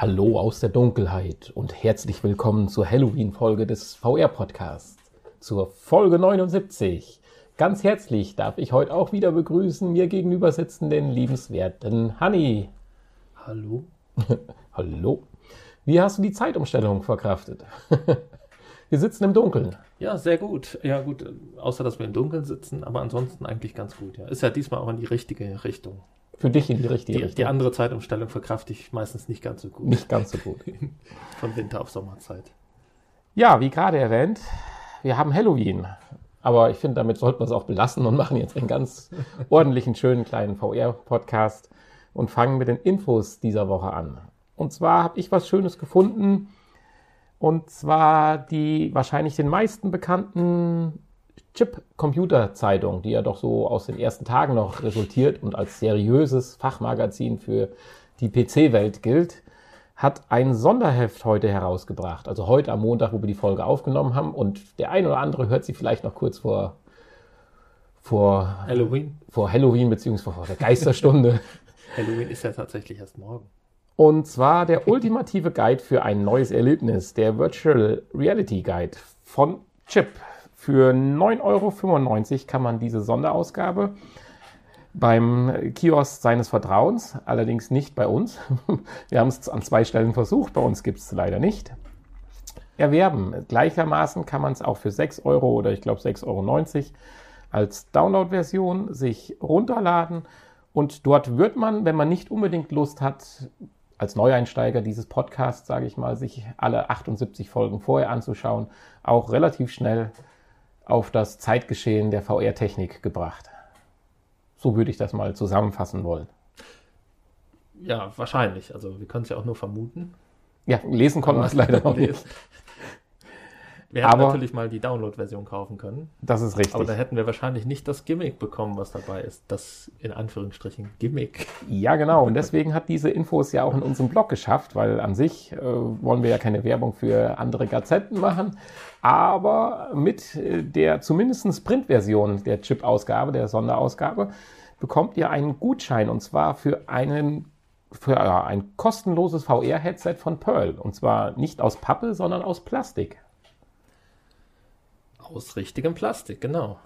Hallo aus der Dunkelheit und herzlich willkommen zur Halloween-Folge des VR-Podcasts, zur Folge 79. Ganz herzlich darf ich heute auch wieder begrüßen mir gegenüber sitzenden liebenswerten Hanni. Hallo. Hallo. Wie hast du die Zeitumstellung verkraftet? wir sitzen im Dunkeln. Ja, sehr gut. Ja, gut, außer dass wir im Dunkeln sitzen, aber ansonsten eigentlich ganz gut. Ja. Ist ja diesmal auch in die richtige Richtung. Für dich in die richtige Die, Richtung. die andere Zeitumstellung verkrafte ich meistens nicht ganz so gut. Nicht ganz so gut. Von Winter auf Sommerzeit. Ja, wie gerade erwähnt, wir haben Halloween. Aber ich finde, damit sollten wir es auch belassen und machen jetzt einen ganz ordentlichen, schönen kleinen VR-Podcast und fangen mit den Infos dieser Woche an. Und zwar habe ich was Schönes gefunden. Und zwar die wahrscheinlich den meisten bekannten Chip-Computer-Zeitung, die ja doch so aus den ersten Tagen noch resultiert und als seriöses Fachmagazin für die PC-Welt gilt, hat ein Sonderheft heute herausgebracht. Also heute am Montag, wo wir die Folge aufgenommen haben. Und der ein oder andere hört sie vielleicht noch kurz vor, vor, Halloween. vor Halloween beziehungsweise vor der Geisterstunde. Halloween ist ja tatsächlich erst morgen. Und zwar der ultimative Guide für ein neues Erlebnis, der Virtual Reality Guide von Chip. Für 9,95 Euro kann man diese Sonderausgabe beim Kiosk seines Vertrauens, allerdings nicht bei uns. Wir haben es an zwei Stellen versucht, bei uns gibt es leider nicht. Erwerben. Gleichermaßen kann man es auch für 6 Euro oder ich glaube 6,90 Euro als Download-Version sich runterladen. Und dort wird man, wenn man nicht unbedingt Lust hat, als Neueinsteiger dieses Podcasts, sage ich mal, sich alle 78 Folgen vorher anzuschauen, auch relativ schnell auf das Zeitgeschehen der VR-Technik gebracht. So würde ich das mal zusammenfassen wollen. Ja, wahrscheinlich. Also wir können es ja auch nur vermuten. Ja, lesen konnten wir es leider noch nicht. Wir hätten Aber- natürlich mal die Download-Version kaufen können. Das ist richtig. Aber da hätten wir wahrscheinlich nicht das Gimmick bekommen, was dabei ist. Das in Anführungsstrichen Gimmick. Ja, genau. Und deswegen hat diese Infos ja auch in unserem Blog geschafft, weil an sich äh, wollen wir ja keine Werbung für andere Gazetten machen. Aber mit äh, der zumindest Printversion der Chip-Ausgabe, der Sonderausgabe, bekommt ihr einen Gutschein und zwar für einen für ja, ein kostenloses VR-Headset von Pearl. Und zwar nicht aus Pappe, sondern aus Plastik. Aus richtigem Plastik, genau.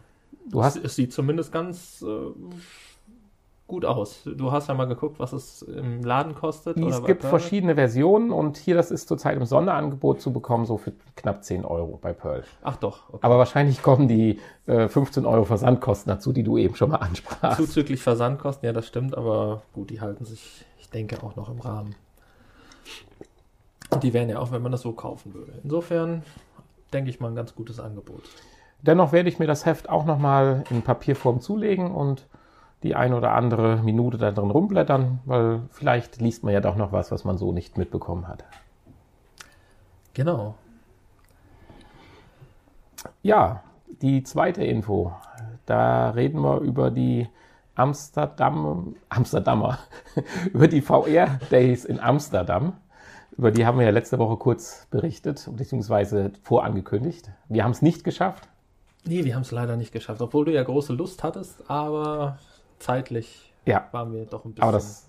Du hast es, es sieht zumindest ganz äh, gut aus. Du hast ja mal geguckt, was es im Laden kostet. Es bei gibt Pearl? verschiedene Versionen und hier, das ist zurzeit im Sonderangebot zu bekommen, so für knapp 10 Euro bei Pearl. Ach doch, okay. Aber wahrscheinlich kommen die äh, 15 Euro Versandkosten dazu, die du eben schon mal ansprachst. Zuzüglich Versandkosten, ja, das stimmt, aber gut, die halten sich, ich denke, auch noch im Rahmen. Und die wären ja auch, wenn man das so kaufen würde. Insofern denke ich mal ein ganz gutes Angebot. Dennoch werde ich mir das Heft auch nochmal in Papierform zulegen und die ein oder andere Minute da drin rumblättern, weil vielleicht liest man ja doch noch was, was man so nicht mitbekommen hat. Genau. Ja, die zweite Info. Da reden wir über die Amsterdam, Amsterdamer, über die VR Days in Amsterdam. Über die haben wir ja letzte Woche kurz berichtet, beziehungsweise vorangekündigt. Wir haben es nicht geschafft. Nee, wir haben es leider nicht geschafft, obwohl du ja große Lust hattest, aber zeitlich Ja, waren wir doch ein bisschen. aber das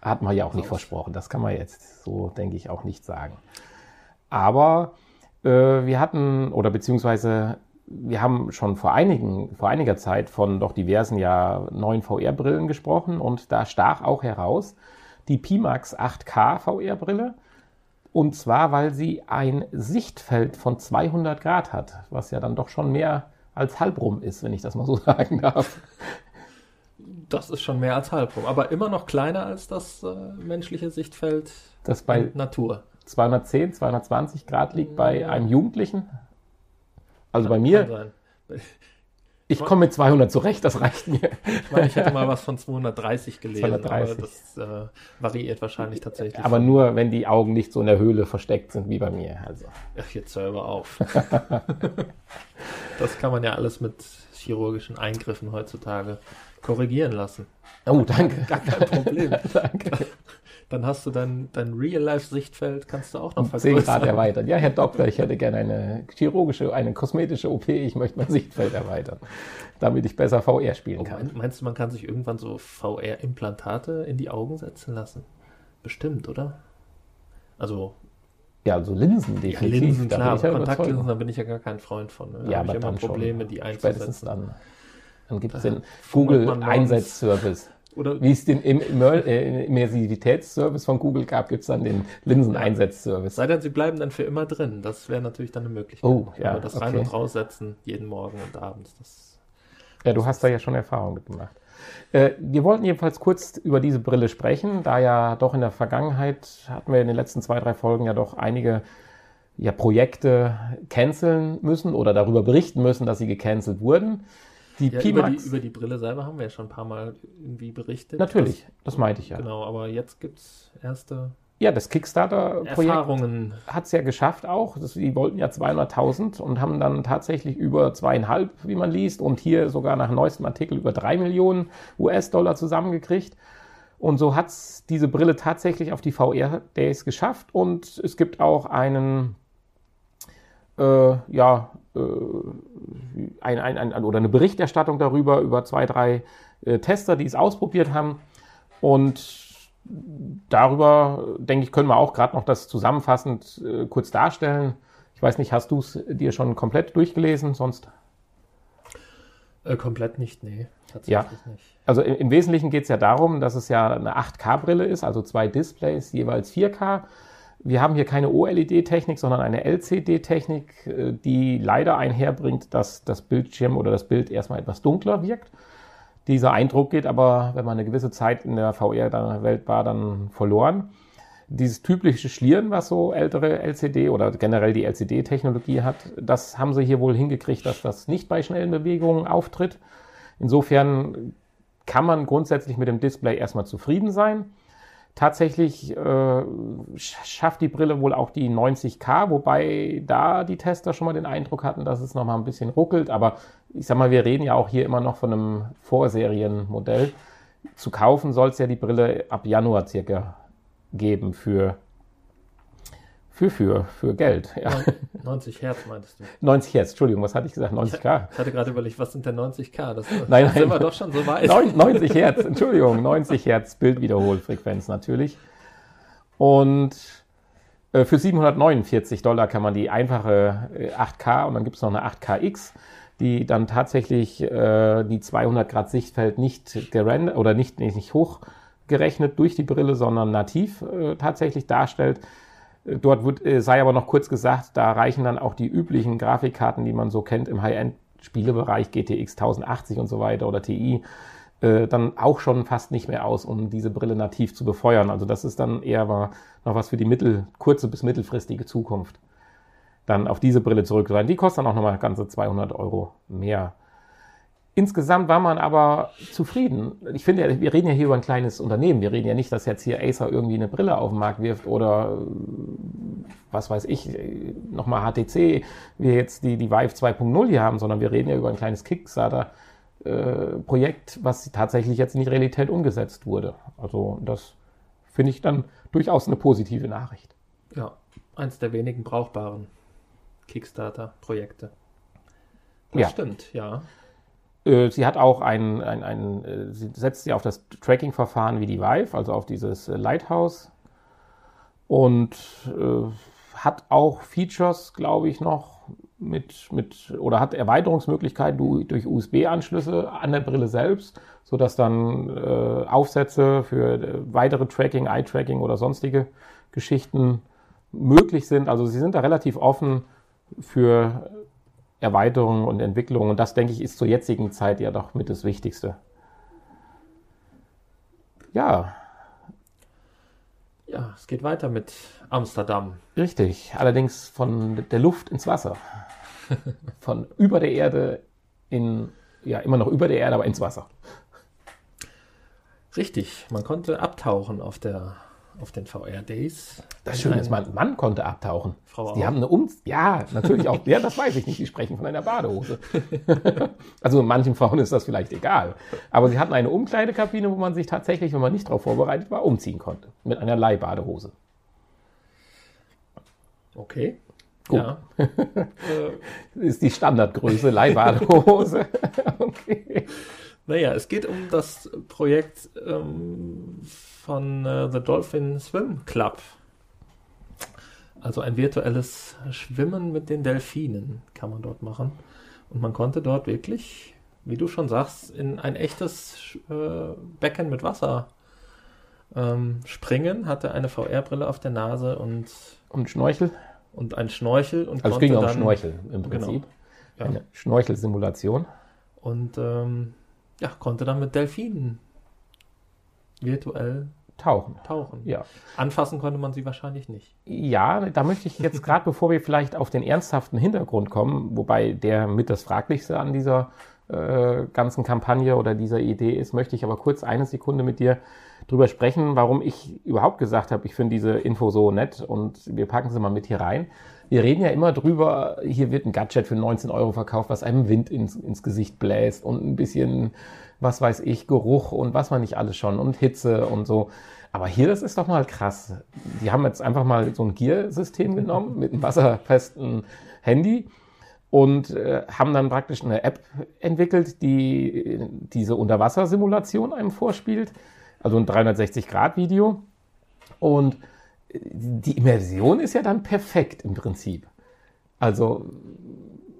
hat man ja auch nicht versprochen. Das kann man jetzt so, denke ich, auch nicht sagen. Aber äh, wir hatten, oder beziehungsweise wir haben schon vor einigen, vor einiger Zeit von doch diversen ja neuen VR-Brillen gesprochen und da stach auch heraus die Pimax 8K VR-Brille. Und zwar, weil sie ein Sichtfeld von 200 Grad hat, was ja dann doch schon mehr als halbrum ist, wenn ich das mal so sagen darf. Das ist schon mehr als halb rum, aber immer noch kleiner als das äh, menschliche Sichtfeld Das bei Natur. 210, 220 Grad liegt bei Ja. einem Jugendlichen. Also bei Kann mir, sein. Ich komme mit 200 zurecht, das reicht mir. Ich meine, ich hätte mal was von 230 gelesen, 230. aber das äh, variiert wahrscheinlich tatsächlich. Aber nur, wenn die Augen nicht so in der Höhle versteckt sind wie bei mir. Also. Ach, jetzt hör aber auf. das kann man ja alles mit chirurgischen Eingriffen heutzutage korrigieren lassen. Oh, danke. Gar kein Problem. danke. Dann hast du dein, dein Real-Life-Sichtfeld, kannst du auch noch Um 10 Grad vergrößern. erweitert. Ja, Herr Doktor, ich hätte gerne eine chirurgische, eine kosmetische OP. Ich möchte mein Sichtfeld erweitern, damit ich besser VR spielen Oh, kann. mein- meinst du, man kann sich irgendwann so VR-Implantate in die Augen setzen lassen? Bestimmt, oder? Also Ja, also Linsen definitiv. Linsen, da bin klar, ich ja aber Kontaktlinsen, da bin ich ja gar kein Freund von. Ne? Da Ja, habe aber ich immer dann schon. Probleme, die Spätestens einzusetzen. dann. Dann gibt es den Google-Einsatzservice. Oder Wie es den äh, Immersivitätsservice von Google gab, gibt es dann den Linseneinsatzservice. sei denn, sie bleiben dann für immer drin. Das wäre natürlich dann eine Möglichkeit. Oh, ja, Aber das rein okay. und raussetzen, jeden Morgen und abends. Das Ja, du hast da ja schon Erfahrung mitgemacht. Äh, wir wollten jedenfalls kurz über diese Brille sprechen, da ja doch in der Vergangenheit hatten wir in den letzten zwei, drei Folgen ja doch einige ja, Projekte canceln müssen oder darüber berichten müssen, dass sie gecancelt wurden. Die ja, über, die, über die Brille selber haben wir ja schon ein paar Mal irgendwie berichtet. natürlich, das meinte ich ja. Das, genau, aber jetzt gibt es erste Ja, das Kickstarter-Projekt hat es ja geschafft auch. Das, die wollten ja 200.000 und haben dann tatsächlich über zweieinhalb, wie man liest, und hier sogar nach neuestem Artikel über drei Millionen US-Dollar zusammengekriegt. Und so hat es diese Brille tatsächlich auf die VR-Days geschafft. Und es gibt auch einen, äh, ja, ein, ein, ein, oder eine Berichterstattung darüber, über zwei, drei äh, Tester, die es ausprobiert haben. Und darüber, denke ich, können wir auch gerade noch das zusammenfassend äh, kurz darstellen. Ich weiß nicht, hast du es dir schon komplett durchgelesen? Sonst. Äh, komplett nicht, nee. Tatsächlich nicht. Also im, im Wesentlichen geht es ja darum, dass es ja eine 8K-Brille ist, also zwei Displays, jeweils 4K. Wir haben hier keine OLED-Technik, sondern eine LCD-Technik, äh, die leider einherbringt, dass das Bildschirm oder das Bild erstmal etwas dunkler wirkt. Dieser Eindruck geht aber, wenn man eine gewisse Zeit in der VR-Welt war, dann verloren. Dieses typische Schlieren, was so ältere LCD oder generell die LCD-Technologie hat, das haben sie hier wohl hingekriegt, dass das nicht bei schnellen Bewegungen auftritt. Insofern kann man grundsätzlich mit dem Display erstmal zufrieden sein. Tatsächlich äh, sch- schafft die Brille wohl auch die 90K, wobei da die Tester schon mal den Eindruck hatten, dass es noch mal ein bisschen ruckelt. Aber ich sag mal, wir reden ja auch hier immer noch von einem Vorserienmodell. Zu kaufen soll es ja die Brille ab Januar circa geben für, für, für, für Geld. Ja. 90 Hertz meintest du. 90 Hertz, Entschuldigung, was hatte ich gesagt? 90K. Ich hatte gerade überlegt, was sind denn 90k? Das, Nein, das sind nein. wir doch schon so weit. Neun- 90 Hertz, Entschuldigung, 90 Hertz Bildwiederholfrequenz natürlich. Und äh, für 749 Dollar kann man die einfache äh, 8K und dann gibt es noch eine 8KX, die dann tatsächlich äh, die 200 Grad Sichtfeld nicht gerendert oder nicht, nicht, nicht hochgerechnet durch die Brille, sondern nativ äh, tatsächlich darstellt. Dort wird, äh, sei aber noch kurz gesagt, da reichen dann auch die üblichen Grafikkarten, die man so kennt im High-End-Spielebereich, GTX 1080 und so weiter oder TI, äh, dann auch schon fast nicht mehr aus, um diese Brille nativ zu befeuern. Also das ist dann eher mal noch was für die mittel, kurze bis mittelfristige Zukunft. Dann auf diese Brille zurückgreifen. Die kostet dann auch nochmal ganze 200 Euro mehr. Insgesamt war man aber zufrieden. Ich finde, ja, wir reden ja hier über ein kleines Unternehmen. Wir reden ja nicht, dass jetzt hier Acer irgendwie eine Brille auf den Markt wirft oder äh, was weiß ich, äh, nochmal HTC, wir jetzt die, die Vive 2.0 hier haben, sondern wir reden ja über ein kleines Kickstarter-Projekt, was tatsächlich jetzt in die Realität umgesetzt wurde. Also das finde ich dann durchaus eine positive Nachricht. Ja, eins der wenigen brauchbaren Kickstarter-Projekte. Das Ja. stimmt, ja. Äh, Sie hat auch ein, ein, ein äh, sie setzt sie auf das Tracking-Verfahren wie die Vive, also auf dieses äh, Lighthouse. Und äh, hat auch Features, glaube ich, noch mit, mit, oder hat Erweiterungsmöglichkeiten du- durch USB-Anschlüsse an der Brille selbst, sodass dann äh, Aufsätze für weitere Tracking, Eye-Tracking oder sonstige Geschichten möglich sind. Also sie sind da relativ offen für Erweiterungen und Entwicklungen. Und das, denke ich, ist zur jetzigen Zeit ja doch mit das Wichtigste. Ja, Ja, es geht weiter mit Amsterdam. richtig. Allerdings von der Luft ins Wasser. Von über der Erde in, ja, immer noch über der Erde, aber ins Wasser. Richtig, man konnte abtauchen auf, der, auf den VR-Days. Das Schöne ist, man, Mann konnte abtauchen. Frau Die auch? haben eine Um... Ja, natürlich auch. Ja, das weiß ich nicht. Die sprechen von einer Badehose. also manchen Frauen ist das vielleicht egal. Aber sie hatten eine Umkleidekabine, wo man sich tatsächlich, wenn man nicht darauf vorbereitet war, umziehen konnte. Mit einer Leihbadehose. Okay. Gut. Ja. ist die Standardgröße, Leihbadehose. okay. Naja, es geht um das Projekt ähm, von äh, The Dolphin Swim Club. Also ein virtuelles Schwimmen mit den Delfinen kann man dort machen. Und man konnte dort wirklich, wie du schon sagst, in ein echtes äh, Becken mit Wasser ähm, springen, hatte eine VR-Brille auf der Nase und, Und Schnorchel? und ein Schnorchel und Also es ging um Schnorchel im Prinzip. Ja. Eine Schnorchelsimulation. und ähm, ja, konnte dann mit Delfinen virtuell Tauchen. tauchen. Ja. Anfassen konnte man sie wahrscheinlich nicht. Ja, da möchte ich jetzt gerade, bevor wir vielleicht auf den ernsthaften Hintergrund kommen, wobei der mit das Fraglichste an dieser äh, ganzen Kampagne oder dieser Idee ist, möchte ich aber kurz eine Sekunde mit dir drüber sprechen, warum ich überhaupt gesagt habe, ich finde diese Info so nett und wir packen sie mal mit hier rein. Wir reden ja immer drüber, hier wird ein Gadget für 19 Euro verkauft, was einem Wind ins, ins Gesicht bläst und ein bisschen, was weiß ich, Geruch und was man nicht alles schon und Hitze und so. Aber hier, das ist doch mal krass. Die haben jetzt einfach mal so ein Gear-System genommen mit einem wasserfesten Handy und äh, haben dann praktisch eine App entwickelt, die diese Unterwassersimulation einem vorspielt. Also ein 360-Grad-Video. Und die Immersion ist ja dann perfekt im Prinzip. Also,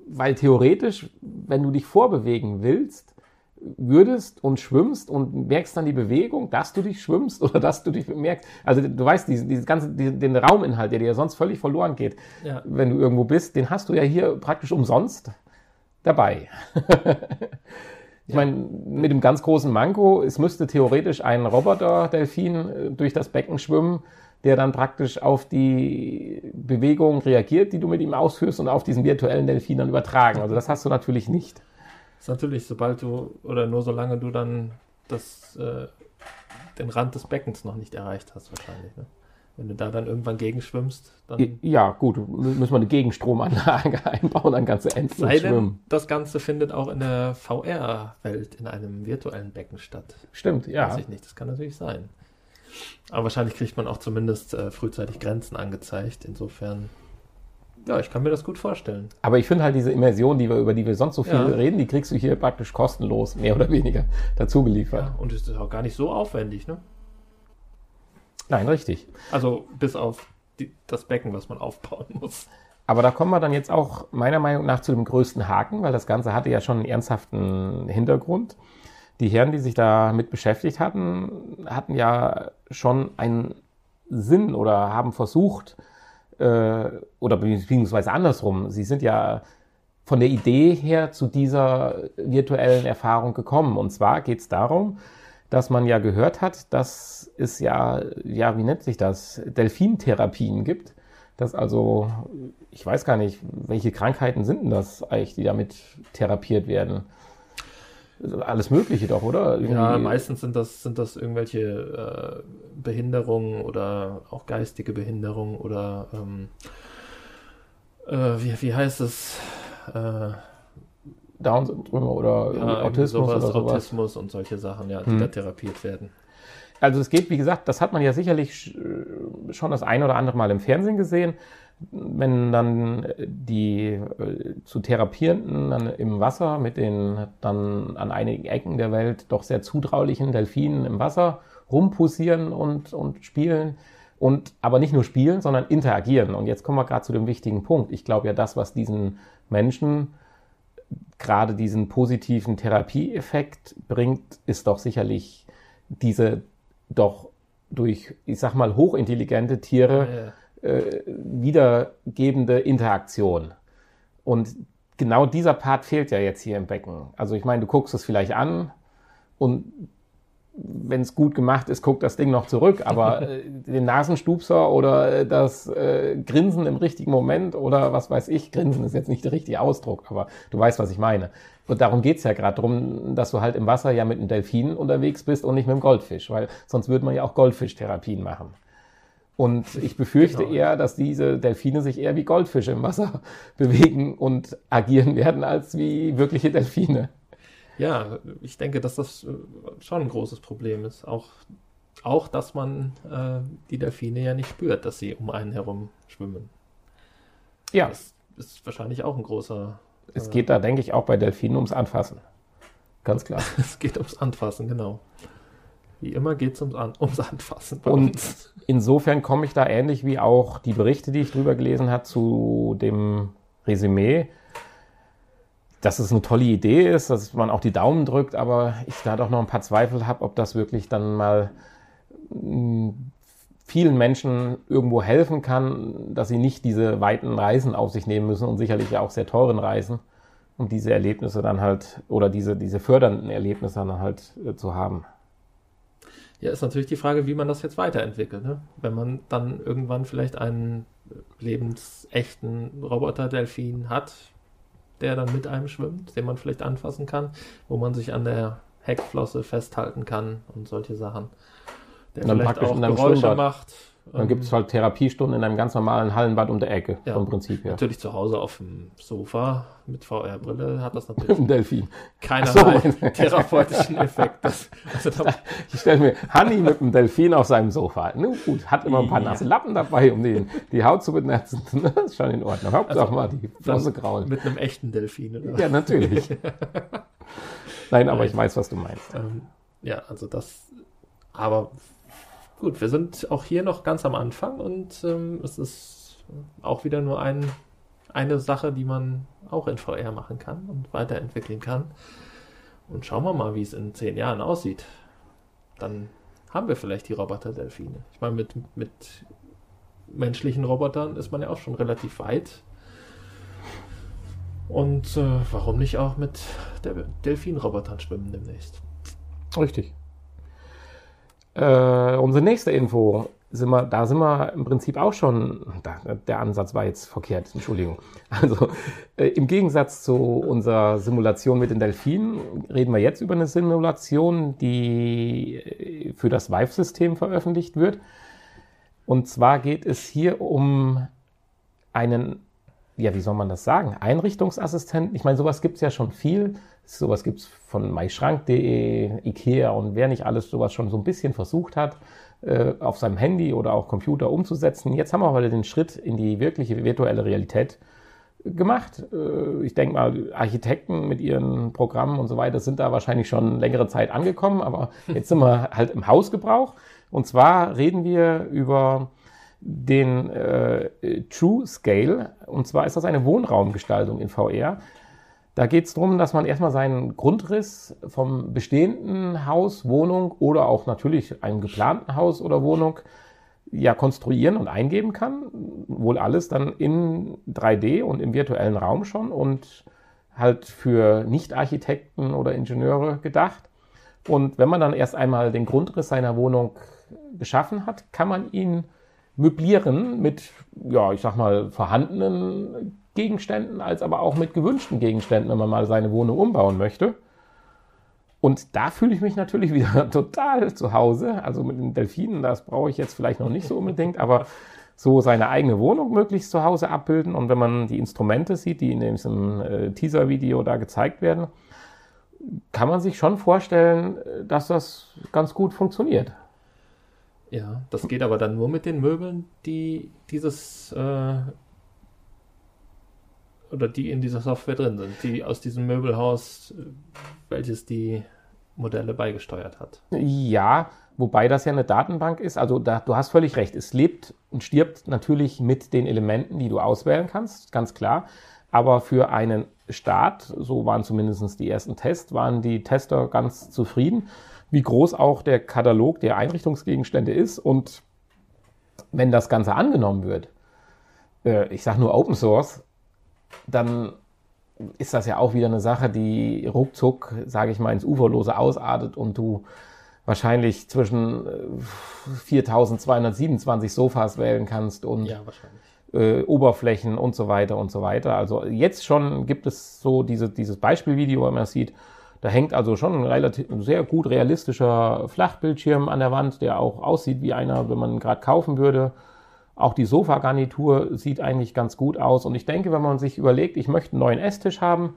weil theoretisch, wenn du dich vorbewegen willst, würdest und schwimmst und merkst dann die Bewegung, dass du dich schwimmst oder dass du dich merkst. Also du weißt, diesen, diesen ganzen, diesen, den Rauminhalt, der dir ja sonst völlig verloren geht, Ja. wenn du irgendwo bist, den hast du ja hier praktisch umsonst dabei. ich meine, mit dem ganz großen Manko, es müsste theoretisch ein Roboter-Delfin äh, durch das Becken schwimmen, der dann praktisch auf die Bewegung reagiert, die du mit ihm ausführst und auf diesen virtuellen Delfin dann übertragen. Also das hast du natürlich nicht. ist natürlich, sobald du, oder nur solange du dann das, äh, den Rand des Beckens noch nicht erreicht hast, wahrscheinlich. Ne? Wenn du da dann irgendwann gegenschwimmst, dann Ja, gut, müssen wir eine Gegenstromanlage einbauen, dann kannst du endlos sei denn, schwimmen. das Ganze findet auch in der VR-Welt in einem virtuellen Becken statt. Stimmt, ja. Weiß ich nicht, das kann natürlich sein. Aber wahrscheinlich kriegt man auch zumindest äh, frühzeitig Grenzen angezeigt. Insofern, ja, ich kann mir das gut vorstellen. Aber ich finde halt diese Immersion, die wir, über die wir sonst so viel Ja. reden, die kriegst du hier praktisch kostenlos, mehr oder weniger, dazu geliefert. Ja, und es ist auch gar nicht so aufwendig, ne? Nein, richtig. Also bis auf die, das Becken, was man aufbauen muss. Aber da kommen wir dann jetzt auch meiner Meinung nach zu dem größten Haken, weil das Ganze hatte ja schon einen ernsthaften Hintergrund. Die Herren, die sich damit beschäftigt hatten, hatten ja schon einen Sinn oder haben versucht, äh, oder beziehungsweise andersrum, sie sind ja von der Idee her zu dieser virtuellen Erfahrung gekommen. Und zwar geht es darum, dass man ja gehört hat, dass es ja, ja, wie nennt sich das, Delfintherapien gibt. Dass also, ich weiß gar nicht, welche Krankheiten sind denn das eigentlich, die damit therapiert werden? Alles Mögliche doch, oder? Ja, Irgendwie- meistens sind das, sind das irgendwelche äh, Behinderungen oder auch geistige Behinderungen oder ähm, äh, wie, wie heißt es? Äh, Down-Syndrom oder ja, Autismus sowas, oder sowas. Autismus und solche Sachen, ja, die Hm. da therapiert werden. Also es geht, wie gesagt, das hat man ja sicherlich sch- schon das ein oder andere Mal im Fernsehen gesehen, wenn dann die äh, zu Therapierenden dann im Wasser mit den dann an einigen Ecken der Welt doch sehr zutraulichen Delfinen im Wasser rumpussieren und, und spielen und aber nicht nur spielen, sondern interagieren. Und jetzt kommen wir gerade zu dem wichtigen Punkt. Ich glaube ja, das, was diesen Menschen gerade diesen positiven Therapieeffekt bringt, ist doch sicherlich diese doch durch, ich sag mal, hochintelligente Tiere äh, wiedergebende Interaktion. Und genau dieser Part fehlt ja jetzt hier im Becken. Also ich meine, du guckst es vielleicht an und wenn es gut gemacht ist, guckt das Ding noch zurück, aber äh, den Nasenstupser oder äh, das äh, Grinsen im richtigen Moment oder was weiß ich, Grinsen ist jetzt nicht der richtige Ausdruck, aber du weißt, was ich meine. Und darum geht's ja gerade drum, dass du halt im Wasser ja mit einem Delfin unterwegs bist und nicht mit einem Goldfisch, weil sonst würde man ja auch Goldfischtherapien machen. Und ich befürchte Genau. eher, dass diese Delfine sich eher wie Goldfische im Wasser bewegen und agieren werden, als wie wirkliche Delfine. Ja, ich denke, dass das äh, schon ein großes Problem ist. Auch, auch dass man äh, die Delfine ja nicht spürt, dass sie um einen herum schwimmen. Ja, Das ist wahrscheinlich auch ein großer. es geht da, denke ich, auch bei Delfinen ums Anfassen. Ganz klar. Es geht ums Anfassen, genau. Wie immer geht es ums, An ums Anfassen. Und insofern komme ich da ähnlich wie auch die Berichte, die ich drüber gelesen habe, zu dem Resümee, dass es eine tolle Idee ist, dass man auch die Daumen drückt, aber ich da doch noch ein paar Zweifel habe, ob das wirklich dann mal mm, vielen Menschen irgendwo helfen kann, dass sie nicht diese weiten Reisen auf sich nehmen müssen und sicherlich ja auch sehr teuren Reisen, um diese Erlebnisse dann halt oder diese, diese fördernden Erlebnisse dann halt äh, zu haben. Ja, ist natürlich die Frage, wie man das jetzt weiterentwickelt. Ne? Wenn man dann irgendwann vielleicht einen lebensechten Roboter-Delfin hat, der dann mit einem schwimmt, den man vielleicht anfassen kann, wo man sich an der Heckflosse festhalten kann und solche Sachen. Der dann vielleicht auch Geräusche macht. Dann gibt es halt Therapiestunden in einem ganz normalen Hallenbad um der Ecke, ja, vom Prinzip her. Natürlich zu Hause auf dem Sofa mit VR-Brille hat das natürlich Delfin. keinerlei so, therapeutischen Effekt. Das, also ich stelle mir Hanni mit einem Delfin auf seinem Sofa. Nun gut, hat immer ein paar nasse Lappen dabei, um die, die Haut zu benetzen. Das ist schon in Ordnung. Hauptsache also, mal die Flosse graulen. Mit einem echten Delfin, oder? Ja, natürlich. Nein, aber Nein. ich weiß, was du meinst. Ähm, ja, also das, aber Gut, wir sind auch hier noch ganz am Anfang und ähm, es ist auch wieder nur ein, eine Sache, die man auch in VR machen kann und weiterentwickeln kann. Und schauen wir mal, wie es in zehn Jahren aussieht. Dann haben wir vielleicht die Roboter-Delfine. Ich meine, mit, mit menschlichen Robotern ist man ja auch schon relativ weit. Und äh, warum nicht auch mit Delfin-Robotern schwimmen demnächst? Richtig. Äh, unsere nächste Info, sind wir, da sind wir im Prinzip auch schon, da, der Ansatz war jetzt verkehrt, Entschuldigung. Also äh, im Gegensatz zu unserer Simulation mit den Delfinen reden wir jetzt über eine Simulation, die äh, für das Vive-System veröffentlicht wird. Und zwar geht es hier um einen, ja, wie soll man das sagen, Einrichtungsassistenten. Ich meine, sowas gibt es ja schon viel. Sowas gibt es von myschrank.de, Ikea und wer nicht alles sowas schon so ein bisschen versucht hat, äh, auf seinem Handy oder auch Computer umzusetzen. Jetzt haben wir aber den Schritt in die wirkliche virtuelle Realität gemacht. Äh, ich denke mal, Architekten mit ihren Programmen und so weiter sind da wahrscheinlich schon längere Zeit angekommen, aber jetzt sind wir halt im Hausgebrauch. Und zwar reden wir über den äh, True Scale. Und zwar ist das eine Wohnraumgestaltung in VR. Da geht es darum, dass man erstmal seinen Grundriss vom bestehenden Haus, Wohnung oder auch natürlich einem geplanten Haus oder Wohnung ja konstruieren und eingeben kann. Wohl alles dann in 3D und im virtuellen Raum schon und halt für Nicht-Architekten oder Ingenieure gedacht. Und wenn man dann erst einmal den Grundriss seiner Wohnung geschaffen hat, kann man ihn möblieren mit, ja, ich sag mal, vorhandenen Gegenständen als aber auch mit gewünschten Gegenständen, wenn man mal seine Wohnung umbauen möchte. Und da fühle ich mich natürlich wieder total zu Hause. Also mit den Delfinen, das brauche ich jetzt vielleicht noch nicht so unbedingt, aber so seine eigene Wohnung möglichst zu Hause abbilden. Und wenn man die Instrumente sieht, die in diesem äh, Teaser-Video da gezeigt werden, kann man sich schon vorstellen, dass das ganz gut funktioniert. Ja, das geht aber dann nur mit den Möbeln, die dieses äh, oder die in dieser Software drin sind, die aus diesem Möbelhaus, welches die Modelle beigesteuert hat. Ja, wobei das ja eine Datenbank ist. Also da, du hast völlig recht. Es lebt und stirbt natürlich mit den Elementen, die du auswählen kannst, ganz klar. Aber für einen Start, so waren zumindest die ersten Tests, waren die Tester ganz zufrieden, wie groß auch der Katalog der Einrichtungsgegenstände ist. Und wenn das Ganze angenommen wird, äh, ich sage nur Open Source, dann ist das ja auch wieder eine Sache, die ruckzuck, sage ich mal, ins Uferlose ausartet und du wahrscheinlich zwischen 4227 äh, Sofas wählen kannst und ja, äh, Oberflächen und so weiter und so weiter. Also jetzt schon gibt es so diese, dieses Beispielvideo, wenn man sieht, da hängt also schon ein relativ sehr gut realistischer Flachbildschirm an der Wand, der auch aussieht wie einer, wenn man gerade kaufen würde. Auch die Sofagarnitur sieht eigentlich ganz gut aus. Und ich denke, wenn man sich überlegt, ich möchte einen neuen Esstisch haben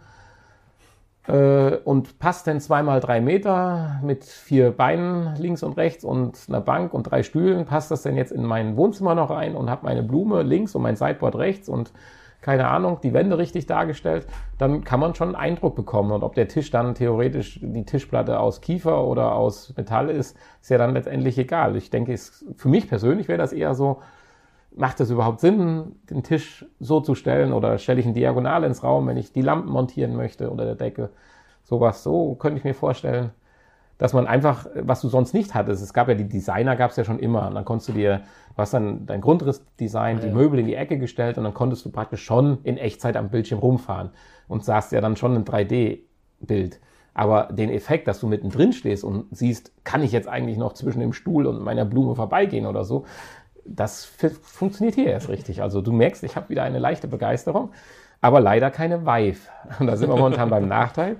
äh, und passt denn zweimal drei Meter mit vier Beinen links und rechts und einer Bank und drei Stühlen, passt das denn jetzt in mein Wohnzimmer noch rein und habe meine Blume links und mein Sideboard rechts und keine Ahnung, die Wände richtig dargestellt, dann kann man schon einen Eindruck bekommen. Und ob der Tisch dann theoretisch die Tischplatte aus Kiefer oder aus Metall ist, ist ja dann letztendlich egal. Ich denke, es, für mich persönlich wäre das eher so, macht es überhaupt Sinn, den Tisch so zu stellen oder stelle ich ihn diagonal ins Raum, wenn ich die Lampen montieren möchte oder der Decke? Sowas, so könnte ich mir vorstellen dass man einfach, was du sonst nicht hattest, es gab ja die Designer, gab es ja schon immer. Und dann konntest du dir, du hast dann dein Grundrissdesign, die ja. Möbel in die Ecke gestellt und dann konntest du praktisch schon in Echtzeit am Bildschirm rumfahren und sahst ja dann schon ein 3D-Bild. Aber den Effekt, dass du mittendrin stehst und siehst, kann ich jetzt eigentlich noch zwischen dem Stuhl und meiner Blume vorbeigehen oder so, das funktioniert hier erst richtig. Also du merkst, ich habe wieder eine leichte Begeisterung, aber leider keine Vive. Und da sind wir momentan beim Nachteil.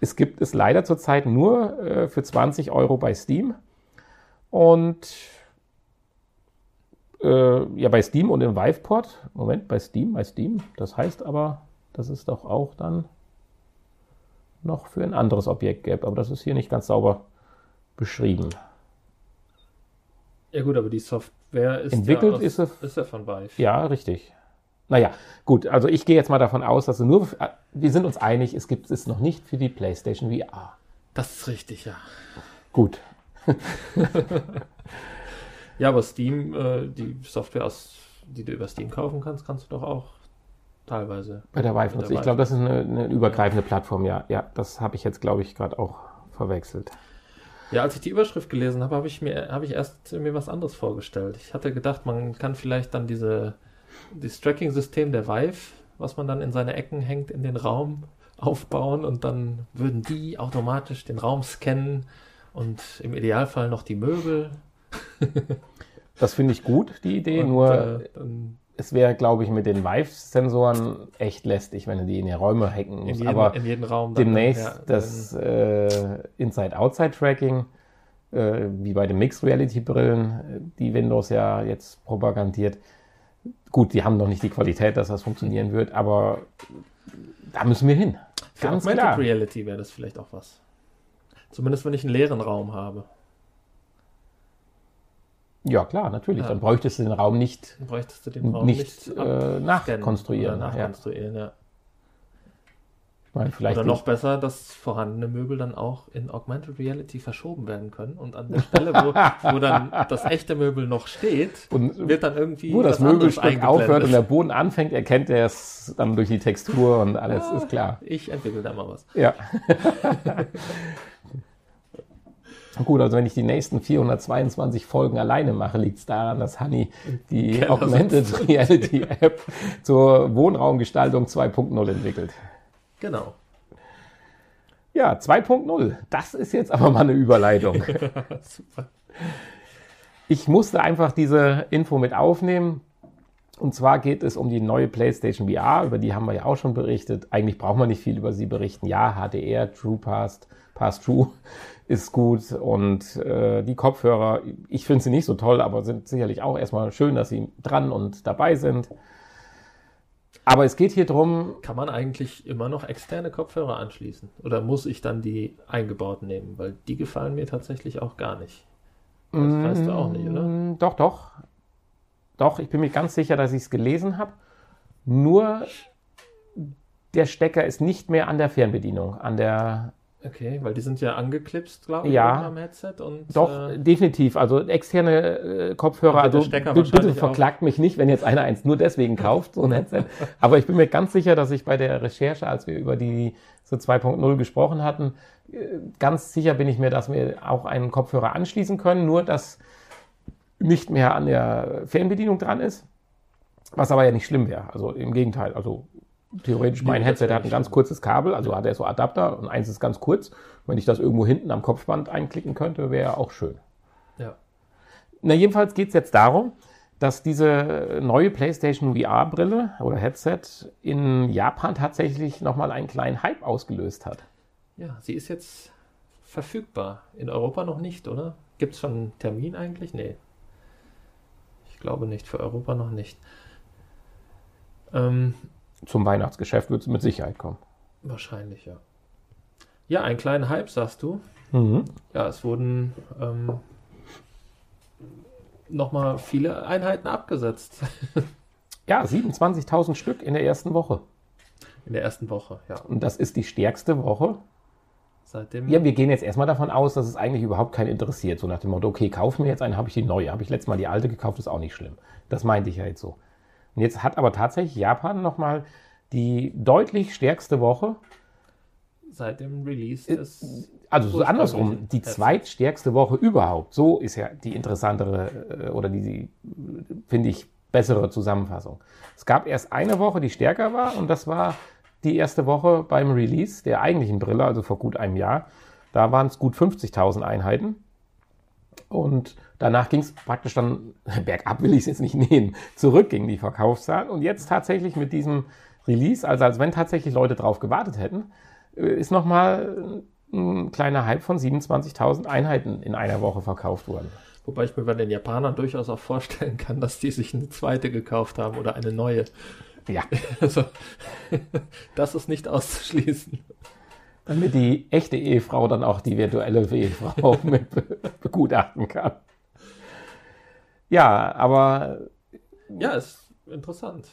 Es gibt es leider zurzeit nur äh, für 20 Euro bei Steam. Und äh, ja, bei Steam und im Viveport. Moment, bei Steam, bei Steam. Das heißt aber, dass es doch auch dann noch für ein anderes Objekt gäbe. Aber das ist hier nicht ganz sauber beschrieben. Ja gut, aber die Software ist Entwickelt ja, aus, ist, es, ist ja von Vive. Ja, richtig. Naja, gut, also ich gehe jetzt mal davon aus, dass du nur, wir sind uns einig, es gibt es noch nicht für die PlayStation VR. Das ist richtig, ja. Gut. ja, aber Steam, äh, die Software, aus, die du über Steam kaufen kannst, kannst du doch auch teilweise. Bei der Vive nutzen. Ich glaube, das ist eine, eine übergreifende Plattform, ja. Ja, das habe ich jetzt, glaube ich, gerade auch verwechselt. Ja, als ich die Überschrift gelesen habe, habe ich mir, habe ich erst mir was anderes vorgestellt. Ich hatte gedacht, man kann vielleicht dann diese das Tracking-System der Vive, was man dann in seine Ecken hängt, in den Raum aufbauen und dann würden die automatisch den Raum scannen und im Idealfall noch die Möbel. das finde ich gut, die Idee, und, nur äh, es wäre, glaube ich, mit den Vive-Sensoren echt lästig, wenn du die in die Räume hacken musst. Aber in jeden Raum dann, demnächst ja, das äh, Inside-Outside-Tracking, äh, wie bei den Mixed-Reality-Brillen, die Windows ja jetzt propagandiert, Gut, die haben noch nicht die Qualität, dass das funktionieren wird, aber da müssen wir hin. Für Ganz Augmented klar. Reality wäre das vielleicht auch was. Zumindest wenn ich einen leeren Raum habe. Ja, klar, natürlich. Ja. Dann bräuchtest du den Raum nicht, bräuchtest du den Raum nicht, nicht äh, nachkonstruieren. nachkonstruieren ja. ja meine, vielleicht Oder noch besser, dass vorhandene Möbel dann auch in Augmented Reality verschoben werden können und an der Stelle, wo, wo dann das echte Möbel noch steht, und wird dann irgendwie. Wo das Möbelstück aufhört und der Boden anfängt, erkennt er es dann durch die Textur und alles, ist klar. Ich entwickle da mal was. Ja. Gut, also wenn ich die nächsten 422 Folgen alleine mache, liegt es daran, dass Honey die Augmented Reality App zur Wohnraumgestaltung 2.0 entwickelt. Genau. Ja, 2.0. Das ist jetzt aber mal eine Überleitung. Super. Ich musste einfach diese Info mit aufnehmen. Und zwar geht es um die neue PlayStation VR, über die haben wir ja auch schon berichtet. Eigentlich braucht man nicht viel über sie berichten. Ja, HDR, True Past, Pass True ist gut und äh, die Kopfhörer, ich finde sie nicht so toll, aber sind sicherlich auch erstmal schön, dass sie dran und dabei sind. Aber es geht hier drum. Kann man eigentlich immer noch externe Kopfhörer anschließen? Oder muss ich dann die eingebaut nehmen? Weil die gefallen mir tatsächlich auch gar nicht. Das mm, weißt du auch nicht, oder? Doch, doch. Doch, ich bin mir ganz sicher, dass ich es gelesen habe. Nur der Stecker ist nicht mehr an der Fernbedienung, an der Okay, weil die sind ja angeklipst, glaube ich, ja, am Headset. Und, doch, äh, definitiv. Also externe äh, Kopfhörer, also bitte verklagt mich nicht, wenn jetzt einer eins nur deswegen kauft, so ein Headset. Aber ich bin mir ganz sicher, dass ich bei der Recherche, als wir über die so 2.0 gesprochen hatten, äh, ganz sicher bin ich mir, dass wir auch einen Kopfhörer anschließen können, nur dass nicht mehr an der Fernbedienung dran ist. Was aber ja nicht schlimm wäre. Also im Gegenteil. Also theoretisch mein Headset hat ein ganz kurzes Kabel, also hat er so Adapter und eins ist ganz kurz. Wenn ich das irgendwo hinten am Kopfband einklicken könnte, wäre auch schön. Ja. Na, jedenfalls geht es jetzt darum, dass diese neue PlayStation VR-Brille oder Headset in Japan tatsächlich nochmal einen kleinen Hype ausgelöst hat. Ja, sie ist jetzt verfügbar. In Europa noch nicht, oder? Gibt es schon einen Termin eigentlich? Nee. Ich glaube nicht. Für Europa noch nicht. Ähm, zum Weihnachtsgeschäft wird es mit Sicherheit kommen. Wahrscheinlich, ja. Ja, ein kleiner Hype, sagst du. Mhm. Ja, es wurden ähm, nochmal viele Einheiten abgesetzt. Ja, 27.000 Stück in der ersten Woche. In der ersten Woche, ja. Und das ist die stärkste Woche. Seitdem. Ja, wir gehen jetzt erstmal davon aus, dass es eigentlich überhaupt keinen interessiert. So nach dem Motto, okay, kauf mir jetzt eine, habe ich die neue. Habe ich letztes Mal die alte gekauft, ist auch nicht schlimm. Das meinte ich ja jetzt so. Und jetzt hat aber tatsächlich Japan nochmal die deutlich stärkste Woche. Seit dem Release des. Also so andersrum, die zweitstärkste Woche überhaupt. So ist ja die interessantere äh, oder die, die finde ich, bessere Zusammenfassung. Es gab erst eine Woche, die stärker war und das war die erste Woche beim Release der eigentlichen Brille, also vor gut einem Jahr. Da waren es gut 50.000 Einheiten. Und danach ging es praktisch dann, bergab will ich es jetzt nicht nehmen, zurück gegen die Verkaufszahlen. Und jetzt tatsächlich mit diesem Release, also als wenn tatsächlich Leute drauf gewartet hätten, äh, ist nochmal ein kleiner Hype von 27.000 Einheiten in einer Woche verkauft worden. Wobei ich mir bei den Japanern durchaus auch vorstellen kann, dass die sich eine zweite gekauft haben oder eine neue. Ja, Also, das ist nicht auszuschließen. damit die echte Ehefrau dann auch die virtuelle Ehefrau mit be- begutachten kann. Ja, aber Ja, ist interessant.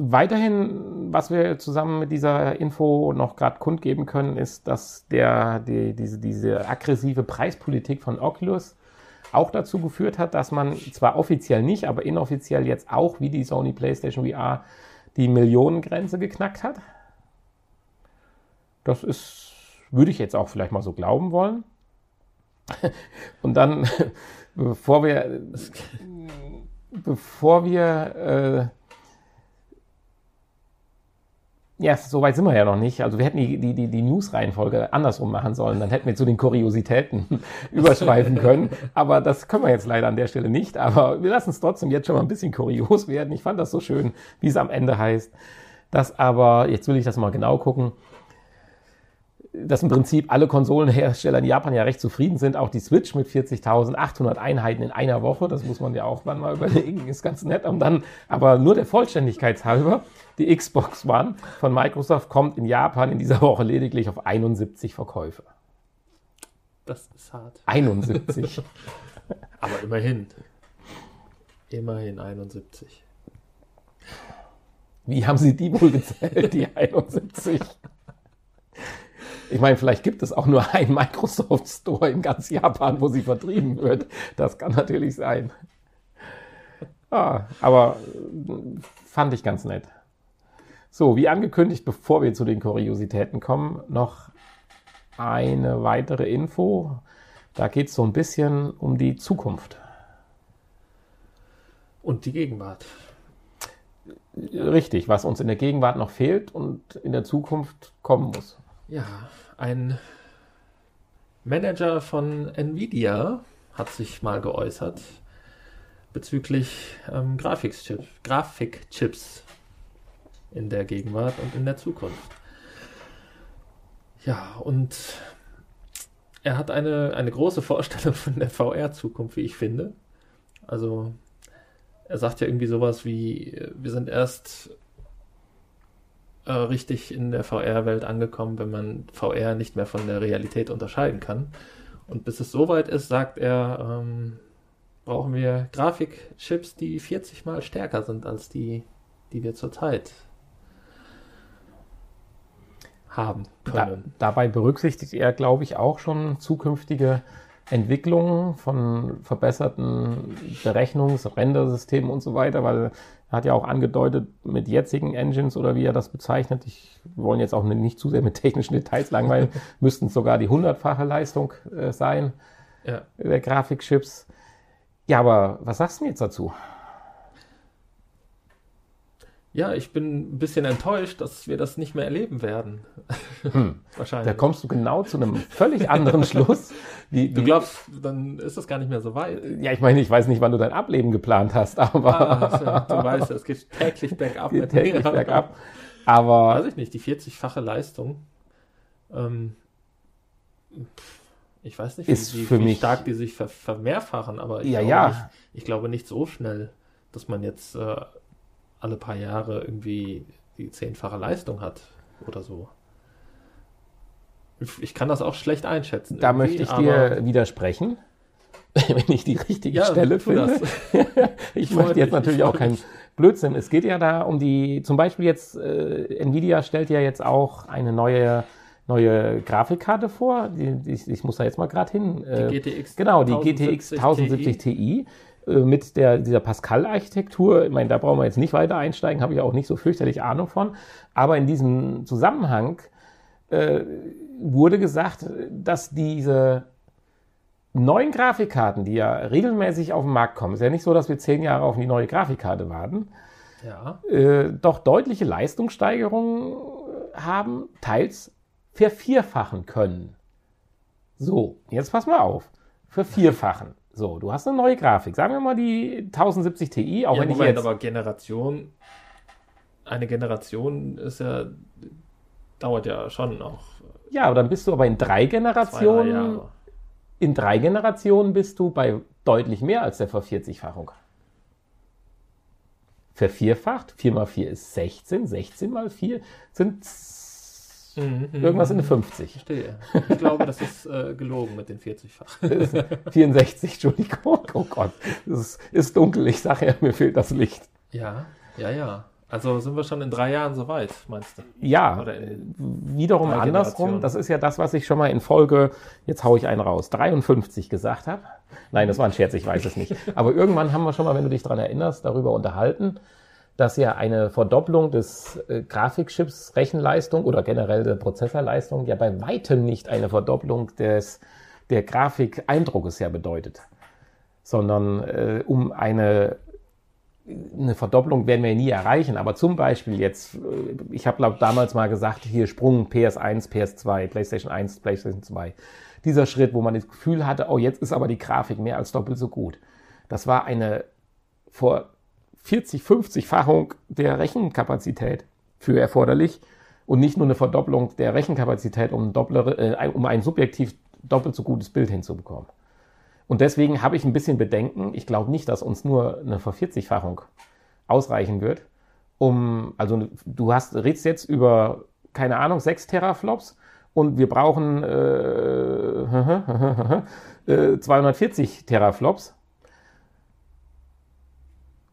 Weiterhin, was wir zusammen mit dieser Info noch gerade kundgeben können, ist, dass der, die, diese, diese aggressive Preispolitik von Oculus auch dazu geführt hat, dass man zwar offiziell nicht, aber inoffiziell jetzt auch wie die Sony PlayStation VR die Millionengrenze geknackt hat. Das ist, würde ich jetzt auch vielleicht mal so glauben wollen. Und dann, bevor wir, bevor wir, äh, ja, so weit sind wir ja noch nicht. Also wir hätten die, die, die, News-Reihenfolge andersrum machen sollen. Dann hätten wir zu den Kuriositäten überschweifen können. Aber das können wir jetzt leider an der Stelle nicht. Aber wir lassen es trotzdem jetzt schon mal ein bisschen kurios werden. Ich fand das so schön, wie es am Ende heißt. Das aber, jetzt will ich das mal genau gucken, dass im Prinzip alle Konsolenhersteller in Japan ja recht zufrieden sind. Auch die Switch mit 40.800 Einheiten in einer Woche. Das muss man ja auch mal überlegen. Ist ganz nett. Und dann, aber nur der Vollständigkeit halber, die Xbox One von Microsoft kommt in Japan in dieser Woche lediglich auf 71 Verkäufe. Das ist hart. 71. Aber immerhin. Immerhin 71. Wie haben Sie die wohl gezählt, die 71? Ich meine, vielleicht gibt es auch nur einen Microsoft Store in ganz Japan, wo sie vertrieben wird. Das kann natürlich sein. Ah, aber äh, fand ich ganz nett. So, wie angekündigt, bevor wir zu den Kuriositäten kommen, noch eine weitere Info. Da geht es so ein bisschen um die Zukunft. Und die Gegenwart. Richtig, was uns in der Gegenwart noch fehlt und in der Zukunft kommen muss. Ja, ein Manager von Nvidia hat sich mal geäußert bezüglich ähm, Grafikchips, Grafikchips in der Gegenwart und in der Zukunft. Ja, und er hat eine, eine große Vorstellung von der VR-Zukunft, wie ich finde. Also, er sagt ja irgendwie sowas wie, äh, wir sind erst äh, richtig in der VR-Welt angekommen, wenn man VR nicht mehr von der Realität unterscheiden kann. Und bis es soweit ist, sagt er, ähm, brauchen wir Grafikchips, die 40 mal stärker sind als die, die wir zurzeit haben Da, können. dabei berücksichtigt er, glaube ich, auch schon zukünftige Entwicklungen von verbesserten Berechnungs-, Rendersystemen und so weiter, weil er hat ja auch angedeutet, mit jetzigen Engines oder wie er das bezeichnet, ich wollen jetzt auch nicht zu sehr mit technischen Details langweilen, müssten es sogar die hundertfache Leistung äh, sein Ja. der Grafikchips. Ja, aber was sagst du denn jetzt dazu? Ja, ich bin ein bisschen enttäuscht, dass wir das nicht mehr erleben werden. Hm. Wahrscheinlich. Da kommst du genau zu einem völlig anderen Schluss. Wie, du glaubst, dann ist das gar nicht mehr so weit. Ja, ich meine, ich weiß nicht, wann du dein Ableben geplant hast, aber Ah, du weißt, es geht täglich bergab. geht mit täglich bergab. Aber Weiß ich nicht, die 40-fache Leistung. Ähm, ich weiß nicht, wie, Ist wie, für wie mich- stark die sich ver vermehrfachen, aber ich, Ja, glaube ja. Nicht, ich glaube nicht so schnell, dass man jetzt äh, alle paar Jahre irgendwie die zehnfache Leistung hat oder so. Ich- kann das auch schlecht einschätzen. da möchte ich dir widersprechen. wenn ich die richtige Ja, Stelle finde. das. ich möchte jetzt natürlich ich auch keinen. Blödsinn. Es geht ja da um die, zum Beispiel jetzt, äh, Nvidia stellt ja jetzt auch eine neue, neue Grafikkarte vor. Die, die, ich muss da jetzt mal gerade hin. äh, Die GTX Genau, die GTX 1070 Ti äh, mit der, dieser Pascal-Architektur. Ich meine, da brauchen wir jetzt nicht weiter einsteigen, habe ich auch nicht so fürchterlich Ahnung von. Aber in diesem Zusammenhang äh, wurde gesagt, dass diese neuen Grafikkarten, die ja regelmäßig auf den Markt kommen, ist ja nicht so, dass wir zehn Jahre auf die neue Grafikkarte warten, Ja. äh, doch deutliche Leistungssteigerungen haben, teils vervierfachen können. So, jetzt pass mal auf. Vervierfachen. So, du hast eine neue Grafik. Sagen wir mal die 1070 Ti, auch ja, wenn Moment, ich jetzt. aber Generation, eine Generation ist ja, dauert ja schon noch Ja, aber dann bist du aber in drei zwei, drei Generationen. In drei Generationen bist du bei deutlich mehr als der Vervierzigfachung. Vervierfacht, 4 mal 4 ist 16, 16 mal 4 sind Mhm, irgendwas in den 50. Verstehe. Ich glaube, das ist äh, gelogen mit den 40-fach. 64, Entschuldigung. Oh Gott, es ist, dunkel. Ich sage ja, mir fehlt das Licht. Ja, ja, ja. Also sind wir schon in drei Jahren soweit, meinst du? Ja, wiederum andersrum. Das ist ja das, was ich schon mal in Folge, jetzt haue ich einen raus, 53 gesagt habe. Nein, das war ein Scherz, ich weiß es nicht. Aber irgendwann haben wir schon mal, wenn du dich daran erinnerst, darüber unterhalten, dass ja eine Verdopplung des äh, Grafikchips Rechenleistung oder generell der Prozessorleistung ja bei weitem nicht eine Verdopplung des, der Grafikeindruckes ja bedeutet. Sondern äh, um eine eine Verdopplung werden wir nie erreichen, aber zum Beispiel jetzt, äh, ich habe glaube damals mal gesagt, hier Sprung PS1, PS2, PlayStation 1, PlayStation 2. Dieser Schritt, wo man das Gefühl hatte, oh, jetzt ist aber die Grafik mehr als doppelt so gut. Das war eine vor 40, 50-Fachung der Rechenkapazität für erforderlich und nicht nur eine Verdopplung der Rechenkapazität, um, ein dopplere, äh, um ein subjektiv doppelt so gutes Bild hinzubekommen. Und deswegen habe ich ein bisschen Bedenken. Ich glaube nicht, dass uns nur eine Vervierzigfachung ausreichen wird. Um, also du hast, redest jetzt über, keine Ahnung, 6 Teraflops und wir brauchen äh, äh, 240 Teraflops,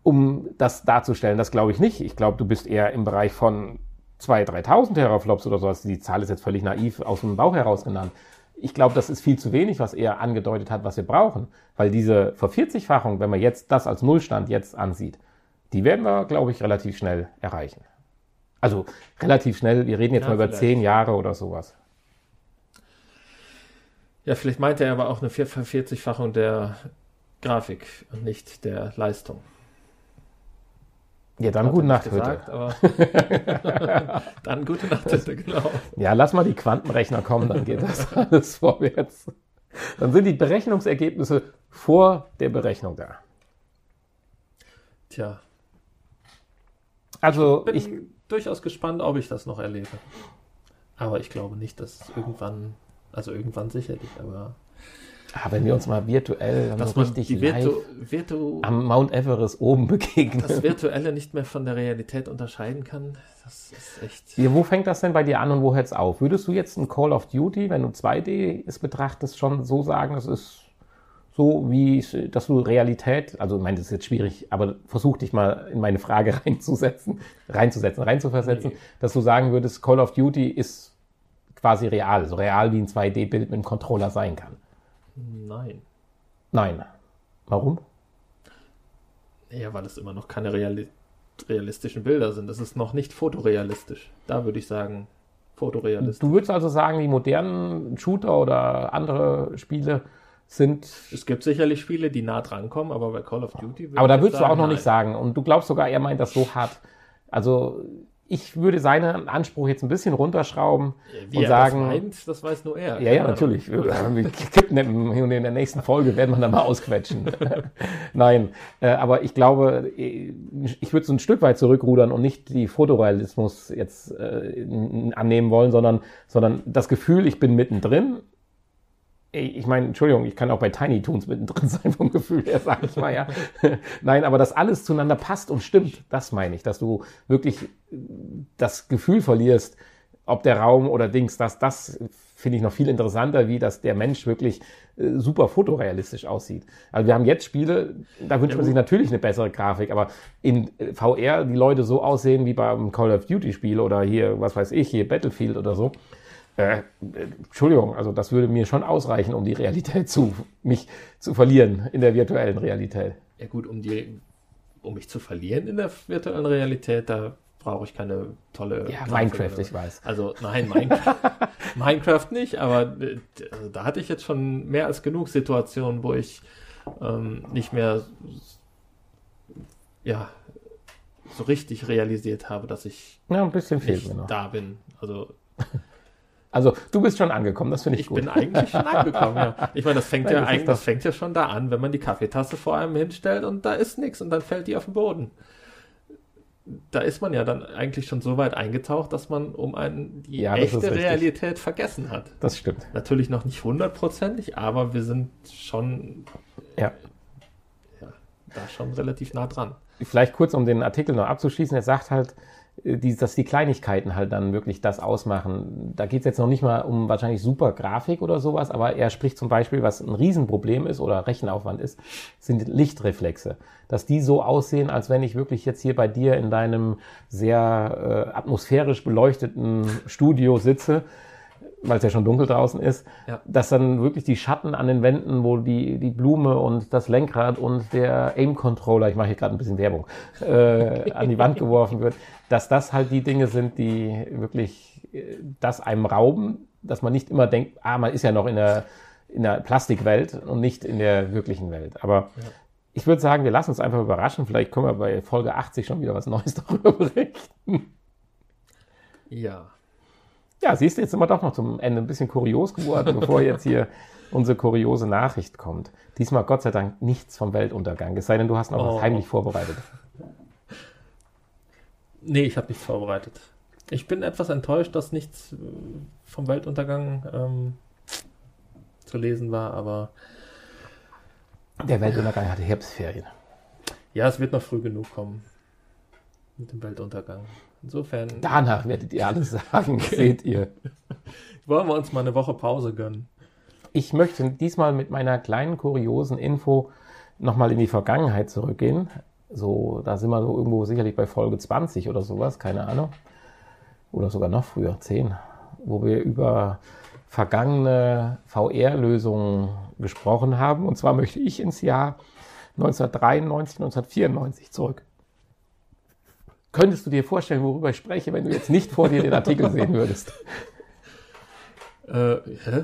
um das darzustellen. Das glaube ich nicht. Ich glaube, du bist eher im Bereich von 2.000, 3.000 Teraflops oder sowas. Die Zahl ist jetzt völlig naiv aus dem Bauch heraus genannt. Ich glaube, das ist viel zu wenig, was er angedeutet hat, was wir brauchen. Weil diese Vervierzigfachung, wenn man jetzt das als Nullstand jetzt ansieht, die werden wir, glaube ich, relativ schnell erreichen. Also relativ schnell, wir reden jetzt Ja, mal über vielleicht. zehn Jahre oder sowas. Ja, vielleicht meint er aber auch eine Vier- Vervierzigfachung der Grafik und nicht der Leistung. Ja, dann gute Nacht, Hütte. gesagt, aber dann gute Nacht, Hütte, genau. Ja, lass mal die Quantenrechner kommen, dann geht das alles vorwärts. Dann sind die Berechnungsergebnisse vor der Berechnung da. Tja, Also bin ich, durchaus gespannt, ob ich das noch erlebe. Aber ich glaube nicht, dass irgendwann, also irgendwann sicherlich, aber ah, wenn wir uns mal virtuell dass so richtig Virtu Virtu am Mount Everest oben begegnen. das Virtuelle nicht mehr von der Realität unterscheiden kann, das ist echt. Ja, wo fängt das denn bei dir an und wo hört es auf? Würdest du jetzt ein Call of Duty, wenn du 2D es betrachtest, schon so sagen, das ist so wie, dass du Realität, also ich meine, das ist jetzt schwierig, aber versuch dich mal in meine Frage reinzusetzen, reinzusetzen, reinzuversetzen, Nee. dass du sagen würdest, Call of Duty ist quasi real, so real wie ein 2D-Bild mit einem Controller sein kann. Nein. Nein. Warum? Ja, weil es immer noch keine reali realistischen Bilder sind. Es ist noch nicht fotorealistisch. Da würde ich sagen, fotorealistisch. Du würdest also sagen, die modernen Shooter oder andere Spiele sind Es gibt sicherlich Spiele, die nah dran kommen, aber bei Call of Duty Aber da würdest du auch noch nein. nicht sagen. Und du glaubst sogar, er meint das so hart. Also ich würde seinen Anspruch jetzt ein bisschen runterschrauben Wie und sagen. das meint, das weiß nur er. ja, ja, natürlich. Wir und in der nächsten Folge werden wir dann mal ausquetschen. Nein, äh, aber ich glaube, äh, ich würde so ein Stück weit zurückrudern und nicht die Fotorealismus jetzt äh, annehmen wollen, sondern, sondern das Gefühl, ich bin mittendrin. Ich meine, Entschuldigung, ich kann auch bei Tiny Toons mittendrin sein vom Gefühl her, sag ich mal, ja. Nein, aber dass alles zueinander passt und stimmt, das meine ich, dass du wirklich das Gefühl verlierst, ob der Raum oder Dings, dass das finde ich noch viel interessanter, wie dass der Mensch wirklich äh, super fotorealistisch aussieht. Also wir haben jetzt Spiele, da wünscht Ja, man sich natürlich eine bessere Grafik, aber in äh, VR die Leute so aussehen wie beim Call of Duty Spiel oder hier, was weiß ich, hier Battlefield oder so. Äh, Entschuldigung, also das würde mir schon ausreichen, um die Realität zu, mich zu verlieren in der virtuellen Realität. Ja gut, um die, um mich zu verlieren in der virtuellen Realität, da brauche ich keine tolle. Ja, Minecraft, oder- ich weiß. Also nein, Minecraft, Minecraft nicht, aber also da hatte ich jetzt schon mehr als genug Situationen, wo ich ähm, nicht mehr ja so richtig realisiert habe, dass ich Ja, ein bisschen fehlt mir noch. da bin. Also Also du bist schon angekommen, das finde ich, ich gut. bin eigentlich schon angekommen. Ja. Ich meine, das fängt Nein, ja eigentlich, das fängt ja schon da an, wenn man die Kaffeetasse vor einem hinstellt und da ist nichts und dann fällt die auf den Boden. Da ist man ja dann eigentlich schon so weit eingetaucht, dass man um einen die Ja, echte. Realität vergessen hat. Das stimmt. Natürlich noch nicht hundertprozentig, aber wir sind schon Ja. ja, da schon relativ nah dran. Vielleicht kurz, um den Artikel noch abzuschließen. Er sagt halt, die, dass die Kleinigkeiten halt dann wirklich das ausmachen. Da geht es jetzt noch nicht mal um wahrscheinlich super Grafik oder sowas, aber er spricht zum Beispiel, was ein Riesenproblem ist oder Rechenaufwand ist, sind Lichtreflexe. Dass die so aussehen, als wenn ich wirklich jetzt hier bei dir in deinem sehr äh, atmosphärisch beleuchteten Studio sitze, weil es ja schon dunkel draußen ist, Ja. dass dann wirklich die Schatten an den Wänden, wo die, die Blume und das Lenkrad und der Aim-Controller, ich mache hier gerade ein bisschen Werbung, äh, an die Wand geworfen wird, dass das halt die Dinge sind, die wirklich äh, das einem rauben, dass man nicht immer denkt, ah, man ist ja noch in der, in der Plastikwelt und nicht in der wirklichen Welt. Aber Ja. ich würde sagen, wir lassen uns einfach überraschen. Vielleicht können wir bei Folge 80 schon wieder was Neues darüber berichten. Ja. Ja, siehst du, jetzt sind wir doch noch zum Ende ein bisschen kurios geworden, bevor jetzt hier unsere kuriose Nachricht kommt. Diesmal Gott sei Dank nichts vom Weltuntergang, es sei denn, du hast noch Oh. was heimlich vorbereitet. Nee, ich habe nichts vorbereitet. Ich bin etwas enttäuscht, dass nichts äh, vom Weltuntergang ähm, zu lesen war, aber Der Weltuntergang hatte Herbstferien. ja, es wird noch früh genug kommen mit dem Weltuntergang. Insofern Danach werdet ihr alles sagen, seht ihr. wollen wir uns mal eine Woche Pause gönnen. Ich möchte diesmal mit meiner kleinen kuriosen Info nochmal in die Vergangenheit zurückgehen. So, da sind wir so irgendwo sicherlich bei Folge 20 oder sowas, keine Ahnung. Oder sogar noch früher, 10, wo wir über vergangene VR-Lösungen gesprochen haben. Und zwar möchte ich ins Jahr 1993, 1994 zurück. Könntest du dir vorstellen, worüber ich spreche, wenn du jetzt nicht vor dir den Artikel sehen würdest? Äh, hä?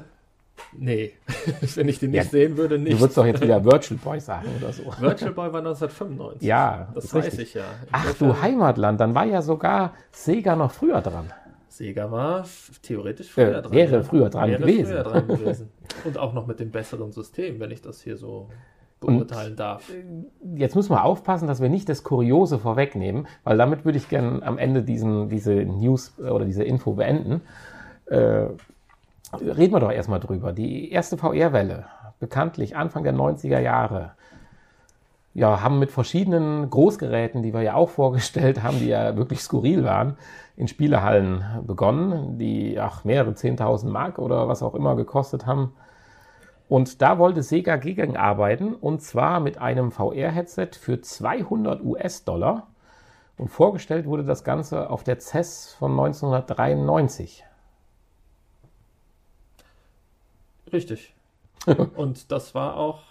Nee, wenn ich den nicht Ja, sehen würde, Du nicht. würdest doch jetzt wieder Virtual Boy sagen oder so. Virtual Boy war 1995. Ja, das weiß richtig. ich ja. Ach Insofern- du Heimatland, dann war ja sogar Sega noch früher dran. Sega war theoretisch früher Äh, dran. wäre früher dran wäre gewesen. Früher dran gewesen. Und auch noch mit dem besseren System, wenn ich das hier so beurteilen darf. Jetzt müssen wir aufpassen, dass wir nicht das Kuriose vorwegnehmen, weil damit würde ich gerne am Ende diesen, diese News äh, oder diese Info beenden. Äh, reden wir doch erstmal drüber. Die erste VR-Welle, bekanntlich Anfang der 90er Jahre, ja, haben mit verschiedenen Großgeräten, die wir ja auch vorgestellt haben, die ja wirklich skurril waren, in Spielehallen begonnen, die auch mehrere 10.000 Mark oder was auch immer gekostet haben. Und da wollte Sega gegenarbeiten und zwar mit einem VR-Headset für 200 US-Dollar. Und vorgestellt wurde das Ganze auf der CES von 1993. Richtig. Und das war auch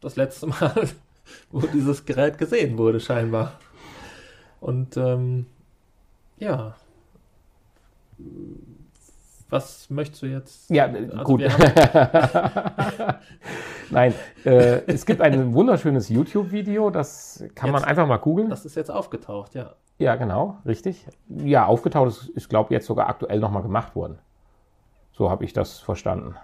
das letzte Mal, wo dieses Gerät gesehen wurde, scheinbar. Und ähm, ja. Was möchtest du jetzt? Ja, Also gut. Nein, äh, es gibt ein wunderschönes YouTube-Video, das kann man Jetzt- einfach mal googeln. Das ist jetzt aufgetaucht, ja. Ja, genau, richtig. Ja, aufgetaucht ist, ist glaube ich, jetzt sogar aktuell nochmal gemacht worden. So habe ich das verstanden.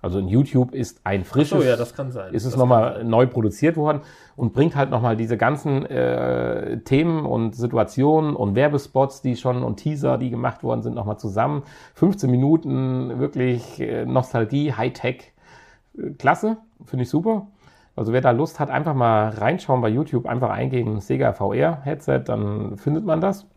Also in YouTube ist ein frisches, So, ja, das kann sein. ist es nochmal neu produziert worden und bringt halt nochmal diese ganzen äh, Themen und Situationen und Werbespots, die schon und Teaser, die gemacht worden sind, nochmal zusammen. 15 Minuten wirklich äh, Nostalgie, Hightech, äh, klasse, finde ich super. Also wer da Lust hat, einfach mal reinschauen bei YouTube, einfach eingeben Sega VR Headset, dann findet man das.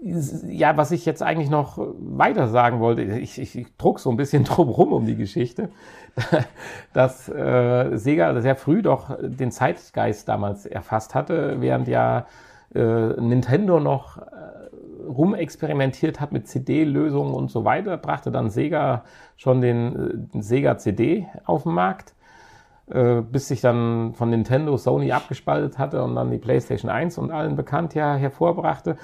Ja, was ich jetzt eigentlich noch weiter sagen wollte, ich, ich, ich druck so ein bisschen drum rum um die Geschichte, dass äh, Sega sehr früh doch den Zeitgeist damals erfasst hatte, während ja äh, Nintendo noch äh, rumexperimentiert hat mit CD-Lösungen und so weiter, brachte dann Sega schon den, den Sega CD auf den Markt äh, bis sich dann von Nintendo Sony abgespaltet hatte und dann die PlayStation 1 und allen bekannt ja hervorbrachte.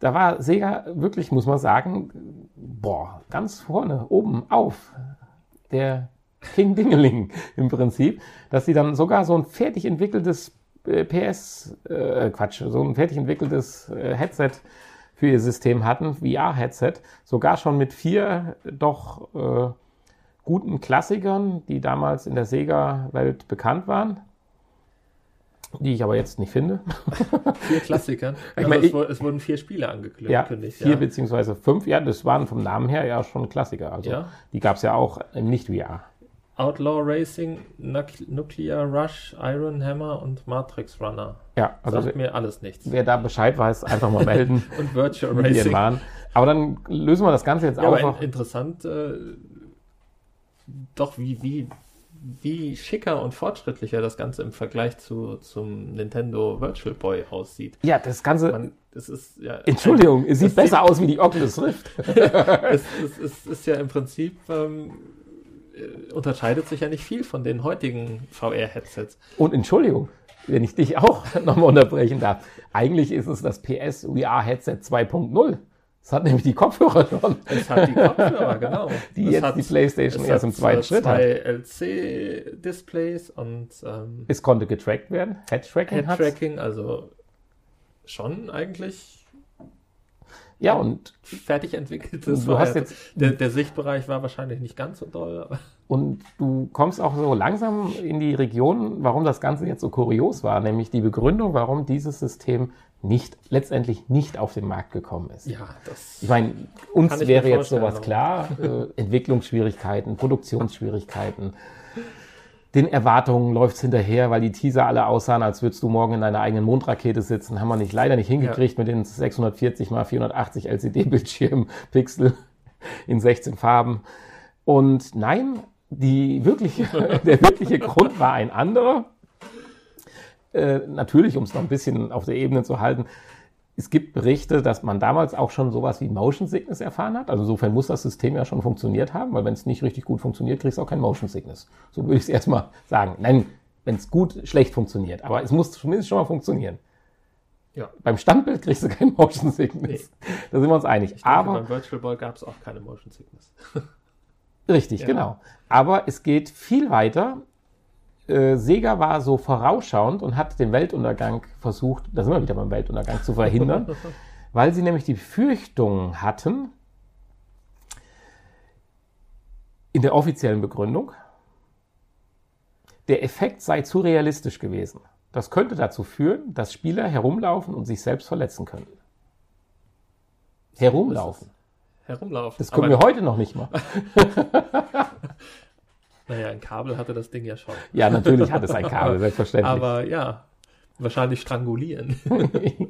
Da war Sega wirklich, muss man sagen, boah, ganz vorne, oben auf. Der King Dingeling im Prinzip, dass sie dann sogar so ein fertig entwickeltes äh, PS, äh, Quatsch, so ein fertig entwickeltes äh, Headset für ihr System hatten, VR-Headset, sogar schon mit vier doch äh, guten Klassikern, die damals in der Sega-Welt bekannt waren, die ich aber jetzt nicht finde. Vier Klassikern. Ich Also meine, es, es wurden vier Spiele angekündigt. Ja, vier ja. beziehungsweise fünf. Ja, das waren vom Namen her ja schon Klassiker. Also Ja. die gab es ja auch im Nicht-VR. Outlaw Racing, Nuc- Nuclear Rush, Iron Hammer und Matrix Runner. Ja, also Sagt mir alles nichts. wer da Bescheid weiß, einfach mal melden, Und Virtual Racing. waren. Aber dann lösen wir das Ganze jetzt Ja, auf. aber in, interessant, äh, doch wie, wie, wie schicker und fortschrittlicher das Ganze im Vergleich zu, zum Nintendo Virtual Boy aussieht. ja, das Ganze. Man, das ist ja. Entschuldigung, es sieht besser aus wie die Oculus Rift. es, es, es ist ja im Prinzip, ähm, äh, unterscheidet sich ja nicht viel von den heutigen VR-Headsets. Und Entschuldigung, wenn ich dich auch nochmal unterbrechen darf. Eigentlich ist es das PS VR Headset 2.0. Es hat nämlich die Kopfhörer schon, Es hat die Kopfhörer, genau. die es jetzt hat, die PlayStation erst im zweiten äh, Schritt hat. zwei LC-Displays und ähm, Es konnte getrackt werden. Head-Tracking. Head-Tracking, also schon eigentlich Ja, und, fertig entwickeltes. Du hast jetzt- der, der Sichtbereich war wahrscheinlich nicht ganz so doll, aber und du kommst auch so langsam in die Region, warum das Ganze jetzt so kurios war, nämlich die Begründung, warum dieses System nicht, letztendlich nicht auf den Markt gekommen ist. ja, das. Ich meine, uns ich wäre jetzt sowas klar. Äh, Entwicklungsschwierigkeiten, Produktionsschwierigkeiten. Den Erwartungen läuft's hinterher, weil die Teaser alle aussahen, als würdest du morgen in deiner eigenen Mondrakete sitzen. Haben wir nicht, leider nicht hingekriegt mit den 640 mal 480 LCD-Bildschirmen, Pixel in 16 Farben. Und nein, die wirkliche, der wirkliche Grund war ein anderer. Äh, natürlich, um es noch ein bisschen auf der Ebene zu halten, es gibt Berichte, dass man damals auch schon sowas wie Motion Sickness erfahren hat. Also insofern muss das System ja schon funktioniert haben, weil wenn es nicht richtig gut funktioniert, kriegst du auch kein Motion Sickness. So würde ich es erstmal sagen. Nein, wenn es gut, schlecht funktioniert. Aber es muss zumindest schon mal funktionieren. Ja. Beim Standbild kriegst du kein Motion Sickness. Da sind wir uns einig. Denke, Aber beim Virtual Boy gab es auch keine Motion Sickness. Richtig, Ja. genau. Aber es geht viel weiter. Äh, Sega war so vorausschauend und hat den Weltuntergang versucht, da sind wir wieder beim Weltuntergang, zu verhindern, weil sie nämlich die Befürchtung hatten, in der offiziellen Begründung, der Effekt sei zu realistisch gewesen. Das könnte dazu führen, dass Spieler herumlaufen und sich selbst verletzen könnten. Herumlaufen. Herumlaufen. Das können Aber, wir heute noch nicht mal. Naja, ein Kabel hatte das Ding ja schon. Ja, natürlich hat es ein Kabel, selbstverständlich. Aber ja, wahrscheinlich strangulieren. ja,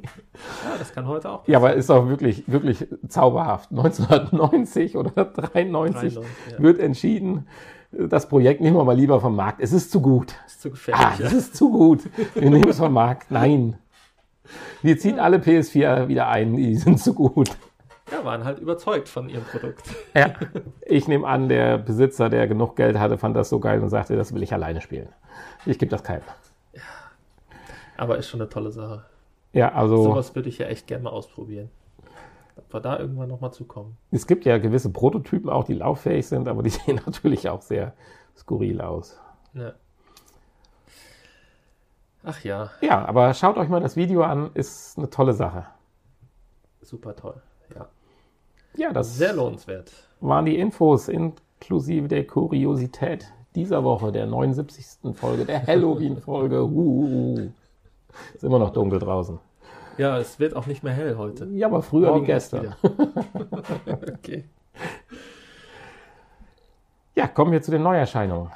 das kann heute auch Ja, aber ist auch wirklich, wirklich zauberhaft. 1990 oder 93 93, ja. wird entschieden, das Projekt nehmen wir mal lieber vom Markt. Es ist zu gut. ist zu Ah, gefährlich. es ist zu gut. Wir nehmen es vom Markt. Nein. Wir ziehen alle PS4 wieder ein. Die sind zu gut. Ja, waren halt überzeugt von ihrem Produkt. Ja. Ich nehme an, der Besitzer, der genug Geld hatte, fand das so geil und sagte, das will ich alleine spielen. Ich gebe das keinem. Aber ist schon eine tolle Sache. Ja, also Sowas würde ich ja echt gerne mal ausprobieren. Ob wir da irgendwann nochmal zukommen. es gibt ja gewisse Prototypen auch, die lauffähig sind, aber die sehen natürlich auch sehr skurril aus. Ja. Ach ja, Ja, aber schaut euch mal das Video an, ist eine tolle Sache. super toll. Ja. Das Sehr lohnenswert. waren die Infos inklusive der Kuriosität dieser Woche, der 79. Folge, der Halloween-Folge. Uh, ist immer noch dunkel draußen. Ja, es wird auch nicht mehr hell heute. Ja, aber früher Morgen wie gestern. okay. Ja, kommen wir zu den Neuerscheinungen.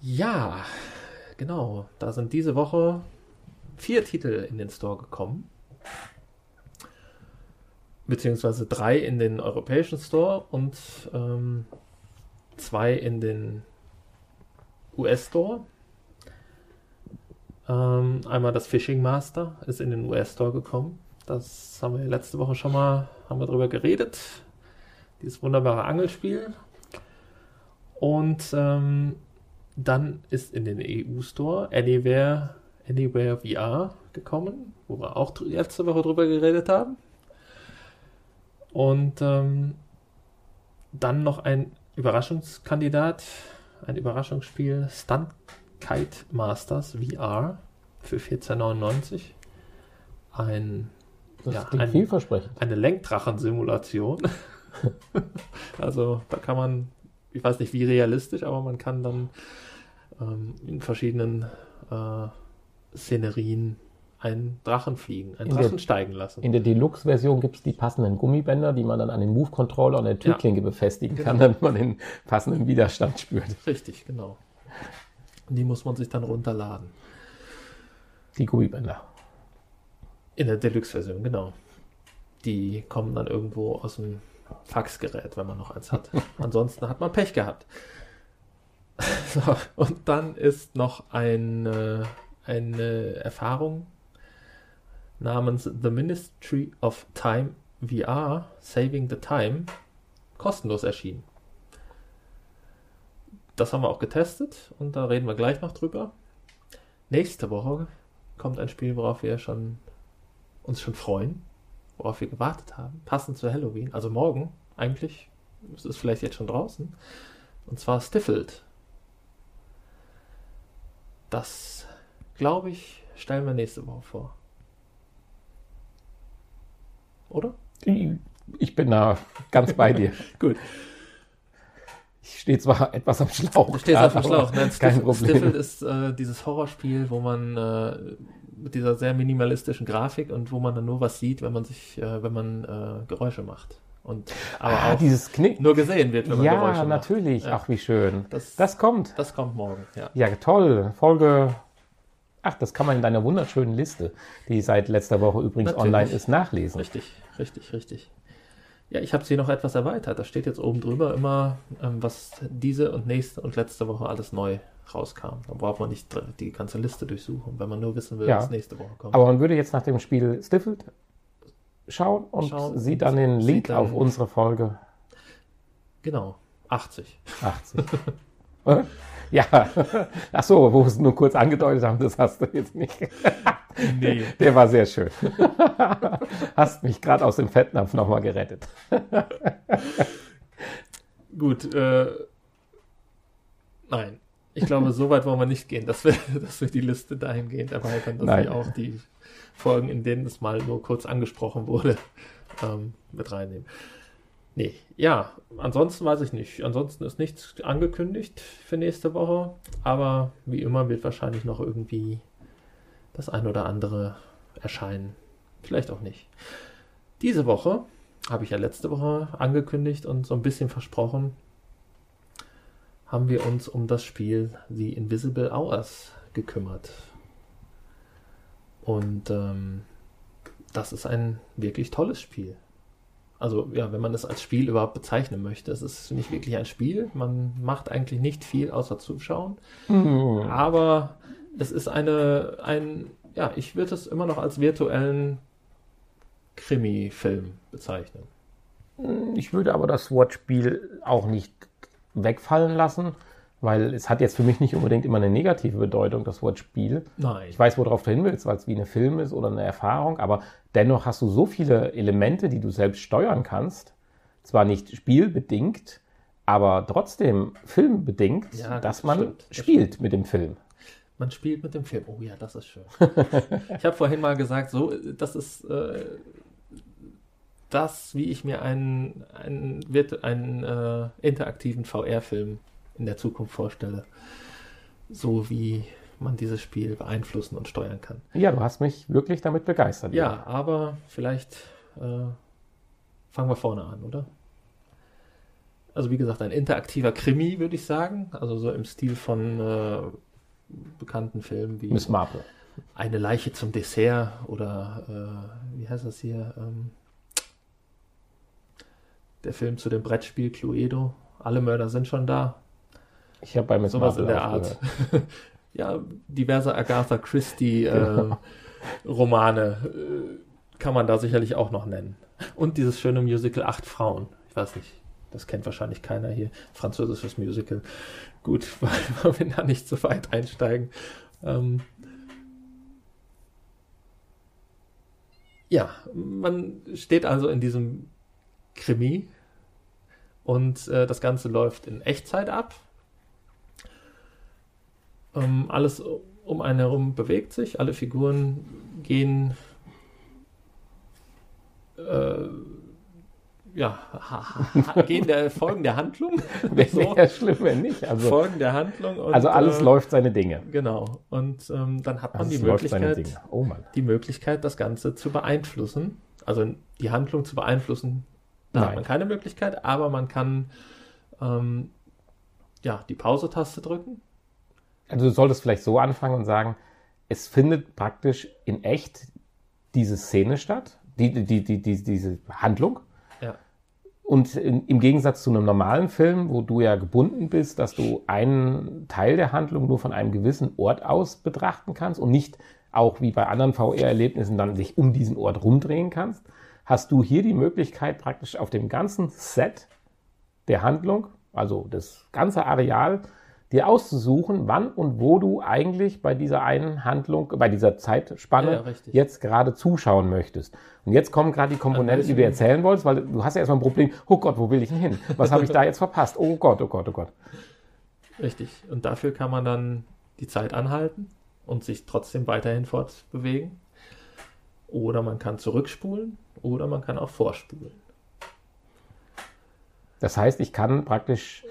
Ja, genau. Da sind diese Woche vier Titel in den Store gekommen. Beziehungsweise drei in den europäischen Store und ähm, zwei in den US-Store. Ähm, einmal das Fishing Master ist in den US-Store gekommen. Das haben wir letzte Woche schon mal haben wir drüber geredet. Dieses wunderbare Angelspiel. Und ähm, dann ist in den EU-Store Anywhere, Anywhere VR gekommen, wo wir auch letzte Woche drüber geredet haben. Und ähm, dann noch ein Überraschungskandidat, ein Überraschungsspiel, Stunt Kite Masters VR für 14,99. Ein, Das ja, ein, vielversprechend. eine Lenkdrachen-Simulation. also da kann man, ich weiß nicht wie realistisch, aber man kann dann ähm, in verschiedenen äh, Szenerien einen Drachen fliegen, einen In der- Drachen steigen lassen. In der Deluxe-Version gibt es die passenden Gummibänder, die man dann an den Move-Controller und der Türklinke befestigen kann, Genau. damit man den passenden Widerstand spürt. Richtig, genau. Und die muss man sich dann runterladen. Die Gummibänder. In der Deluxe-Version, genau. Die kommen dann irgendwo aus dem Faxgerät, wenn man noch eins hat. Ansonsten hat man Pech gehabt. So, und dann ist noch eine, eine Erfahrung namens The Ministry of Time VR Saving the Time kostenlos erschienen. Das haben wir auch getestet und da reden wir gleich noch drüber. Nächste Woche kommt ein Spiel, worauf wir schon uns schon freuen, worauf wir gewartet haben, passend zu Halloween, also morgen eigentlich, es ist vielleicht jetzt schon draußen, und zwar Stifled. Das, glaube ich, stellen wir nächste Woche vor. Oder? Ich bin da ganz bei dir. Gut. Ich stehe zwar etwas am Schlauch. Du stehst auf dem Schlauch. Nein, Kein Stifled, Problem. Stifled ist äh, dieses Horrorspiel, wo man äh, mit dieser sehr minimalistischen Grafik und wo man dann nur was sieht, wenn man sich, äh, wenn man äh, Geräusche macht. Und aber ah, auch dieses Knick. nur gesehen wird, wenn man Geräusche Ja, macht. natürlich. Ja. Ach, wie schön. Das, das, Das kommt. kommt morgen, ja. Ja, toll. Folge. Ach, das kann man in deiner wunderschönen Liste, die seit letzter Woche übrigens Natürlich. online ist, nachlesen. Richtig, richtig, richtig. Ja, ich habe sie noch etwas erweitert. Da steht jetzt oben drüber immer, ähm, was diese und nächste und letzte Woche alles neu rauskam. Da braucht man nicht die ganze Liste durchsuchen, wenn man nur wissen will, Ja. was nächste Woche kommt. Aber man würde jetzt nach dem Spiel Stifled schauen und Schauen sieht dann den Link dann- auf unsere Folge genau, 80. 80. Ja, ach so, wo wir es nur kurz angedeutet haben, das hast du jetzt nicht. Nee. Der war sehr schön. Hast mich gerade aus dem Fettnapf nochmal gerettet. Gut, äh, nein. Ich glaube, so weit wollen wir nicht gehen, dass wir, dass wir die Liste dahingehend erweitern, dass Nein. wir auch die Folgen, in denen es mal nur kurz angesprochen wurde, ähm, mit reinnehmen. Nee, ja, ansonsten weiß ich nicht. Ansonsten ist nichts angekündigt für nächste Woche, aber wie immer wird wahrscheinlich noch irgendwie das ein oder andere erscheinen. Vielleicht auch nicht. Diese Woche habe ich ja letzte Woche angekündigt und so ein bisschen versprochen, haben wir uns um das Spiel The Invisible Hours gekümmert. Und ähm, das ist ein wirklich tolles Spiel. Also ja, wenn man es als Spiel überhaupt bezeichnen möchte, es ist nicht wirklich ein Spiel. Man macht eigentlich nicht viel außer zuschauen. Hm. Aber es ist eine, ein, ja, ich würde es immer noch als virtuellen Krimi-Film bezeichnen. Ich würde aber das Wortspiel auch nicht wegfallen lassen, weil es hat jetzt für mich nicht unbedingt immer eine negative Bedeutung, das Wort Spiel. Nein. Ich weiß, worauf du hin willst, weil es wie ein Film ist oder eine Erfahrung, aber dennoch hast du so viele Elemente, die du selbst steuern kannst. Zwar nicht spielbedingt, aber trotzdem filmbedingt, Ja, dass das man stimmt, das spielt mit dem Film. Man spielt mit dem Film. Oh ja, das ist schön. ich habe vorhin mal gesagt, so, das ist äh, das, wie ich mir einen, einen, einen äh, interaktiven VR-Film in der Zukunft vorstelle. So wie man dieses Spiel beeinflussen und steuern kann. Ja, du hast mich wirklich damit begeistert. Ja, aber vielleicht äh, fangen wir vorne an, oder? Also wie gesagt, ein interaktiver Krimi, würde ich sagen. Also so im Stil von äh, bekannten Filmen wie Miss Marple. Eine Leiche zum Dessert oder äh, wie heißt das hier? Ähm, der Film zu dem Brettspiel Cluedo. Alle Mörder sind schon da. Ich habe bei Miss Sowas in der. Art. ja, diverse Agatha Christie äh, Romane äh, kann man da sicherlich auch noch nennen. Und dieses schöne Musical Acht Frauen. Ich weiß nicht, das kennt wahrscheinlich keiner hier. Französisches Musical. Gut, weil wir da nicht so weit einsteigen. Ähm, ja, man steht also in diesem Krimi und äh, das Ganze läuft in Echtzeit ab. Ähm, alles um einen herum bewegt sich, alle Figuren gehen äh, ja, gehen der Folgen der Handlung. Wäre So. wär schlimm, wenn nicht. Also, Folgen der Handlung. Und, also alles äh, läuft seine Dinge. Genau. Und ähm, dann hat man Alles die Möglichkeit. Oh die Möglichkeit, das Ganze zu beeinflussen. Also die Handlung zu beeinflussen, da hat Nein. man keine Möglichkeit, aber man kann ähm, ja, die Pause-Taste drücken. Also du solltest vielleicht so anfangen und sagen, es findet praktisch in echt diese Szene statt, die, die, die, die, diese Handlung. Ja. Und in, im Gegensatz zu einem normalen Film, wo du ja gebunden bist, dass du einen Teil der Handlung nur von einem gewissen Ort aus betrachten kannst und nicht auch wie bei anderen VR-Erlebnissen dann sich um diesen Ort rumdrehen kannst, hast du hier die Möglichkeit praktisch auf dem ganzen Set der Handlung, also das ganze Areal, dir auszusuchen, wann und wo du eigentlich bei dieser einen Handlung, bei dieser Zeitspanne Ja, jetzt gerade zuschauen möchtest. Und jetzt kommen gerade die Komponenten, die du erzählen wolltest, weil du hast ja erstmal ein Problem, oh Gott, wo will ich denn hin? Was habe ich da jetzt verpasst? Oh Gott, oh Gott, oh Gott. Richtig. Und dafür kann man dann die Zeit anhalten und sich trotzdem weiterhin fortbewegen. Oder man kann zurückspulen oder man kann auch vorspulen. Das heißt, ich kann praktisch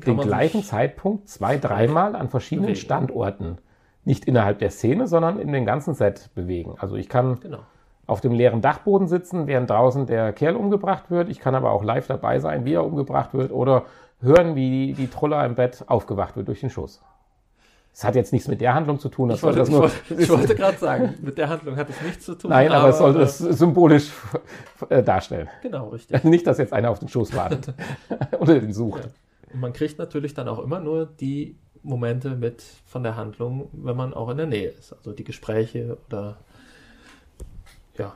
kann den gleichen Zeitpunkt zwei, dreimal an verschiedenen bewegen. Standorten, nicht innerhalb der Szene, sondern in dem ganzen Set bewegen. Also ich kann genau. auf dem leeren Dachboden sitzen, während draußen der Kerl umgebracht wird. Ich kann aber auch live dabei sein, wie er umgebracht wird oder hören, wie die Troller im Bett aufgewacht wird durch den Schuss. Das hat jetzt nichts mit der Handlung zu tun. Das Ich wollte, soll das wollte, ich wollte gerade sagen, mit der Handlung hat es nichts zu tun. Nein, aber, es sollte äh, es symbolisch äh, darstellen. Genau, richtig. Nicht, dass jetzt einer auf den Schoß wartet oder den sucht. Und man kriegt natürlich dann auch immer nur die Momente mit von der Handlung, wenn man auch in der Nähe ist. Also die Gespräche oder ja,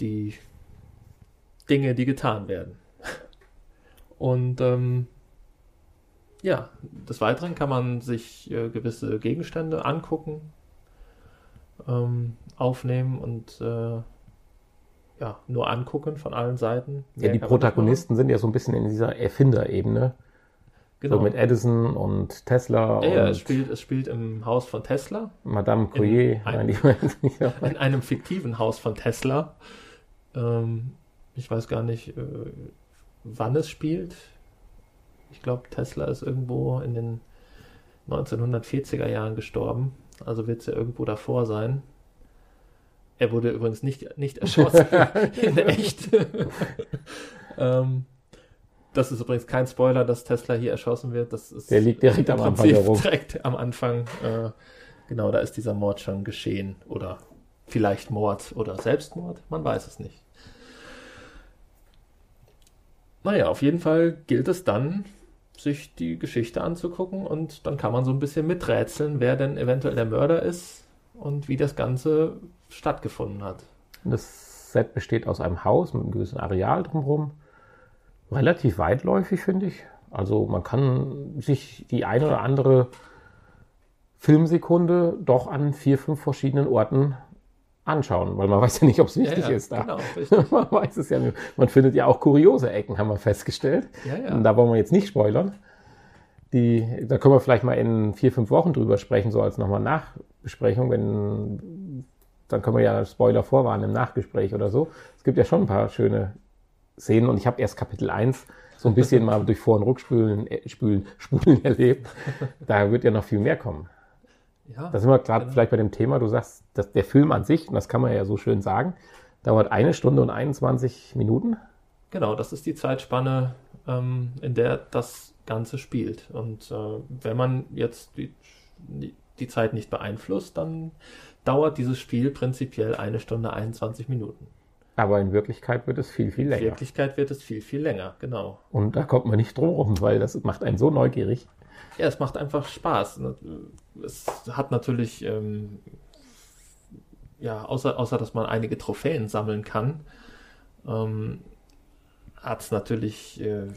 die Dinge, die getan werden. Und ähm, ja, des Weiteren kann man sich äh, gewisse Gegenstände angucken, ähm, aufnehmen und äh, ja, nur angucken von allen Seiten. Ja, Mehr die Protagonisten sind ja so ein bisschen in dieser Erfinderebene. Genau. So mit Edison und Tesla Ja, ja, und es spielt, es spielt im Haus von Tesla, Madame ein- die weiß nicht. in einem fiktiven Haus von Tesla. Ähm, ich weiß gar nicht, äh, wann es spielt. Ich glaube, Tesla ist irgendwo in den 1940er Jahren gestorben. Also wird es ja irgendwo davor sein. Er wurde übrigens nicht, nicht erschossen in echt. ähm, das ist übrigens kein Spoiler, dass Tesla hier erschossen wird. Das ist Der liegt direkt am Anfang direkt am Anfang. Äh, genau, da ist dieser Mord schon geschehen. Oder vielleicht Mord oder Selbstmord. Man weiß es nicht. Naja, auf jeden Fall gilt es dann, sich die Geschichte anzugucken und dann kann man so ein bisschen miträtseln, wer denn eventuell der Mörder ist und wie das Ganze stattgefunden hat. Das Set besteht aus einem Haus mit einem gewissen Areal drumherum. Relativ weitläufig, finde ich. Also man kann sich die eine oder andere Filmsekunde doch an vier, fünf verschiedenen Orten anschauen, weil man weiß ja nicht, ob es wichtig ist da. Genau. Man weiß es ja nicht. Man findet ja auch kuriose Ecken, haben wir festgestellt. Ja, ja. Und da wollen wir jetzt nicht spoilern. Die, da können wir vielleicht mal in vier, fünf Wochen drüber sprechen, so als nochmal Nachbesprechung, wenn, dann können wir ja Spoiler vorwarnen im Nachgespräch oder so. Es gibt ja schon ein paar schöne Szenen und ich habe erst Kapitel 1 so ein bisschen mal durch Vor- und Rückspülen, äh, Spülen, Spulen erlebt. Da wird ja noch viel mehr kommen. Ja, Da sind wir gerade Genau. vielleicht bei dem Thema, du sagst, dass der Film an sich, und das kann man ja so schön sagen, dauert eine Stunde und 21 Minuten. Genau, das ist die Zeitspanne, ähm, in der das Ganze spielt. Und äh, wenn man jetzt die, die Zeit nicht beeinflusst, dann dauert dieses Spiel prinzipiell eine Stunde 21 Minuten. Aber in Wirklichkeit wird es viel, viel In länger. Wirklichkeit wird es viel, viel länger, genau. Und da kommt man nicht drum rum, weil das macht einen so neugierig. Ja, es macht einfach Spaß. Es hat natürlich, ähm, ja, außer, außer dass man einige Trophäen sammeln kann, ähm, hat es natürlich äh,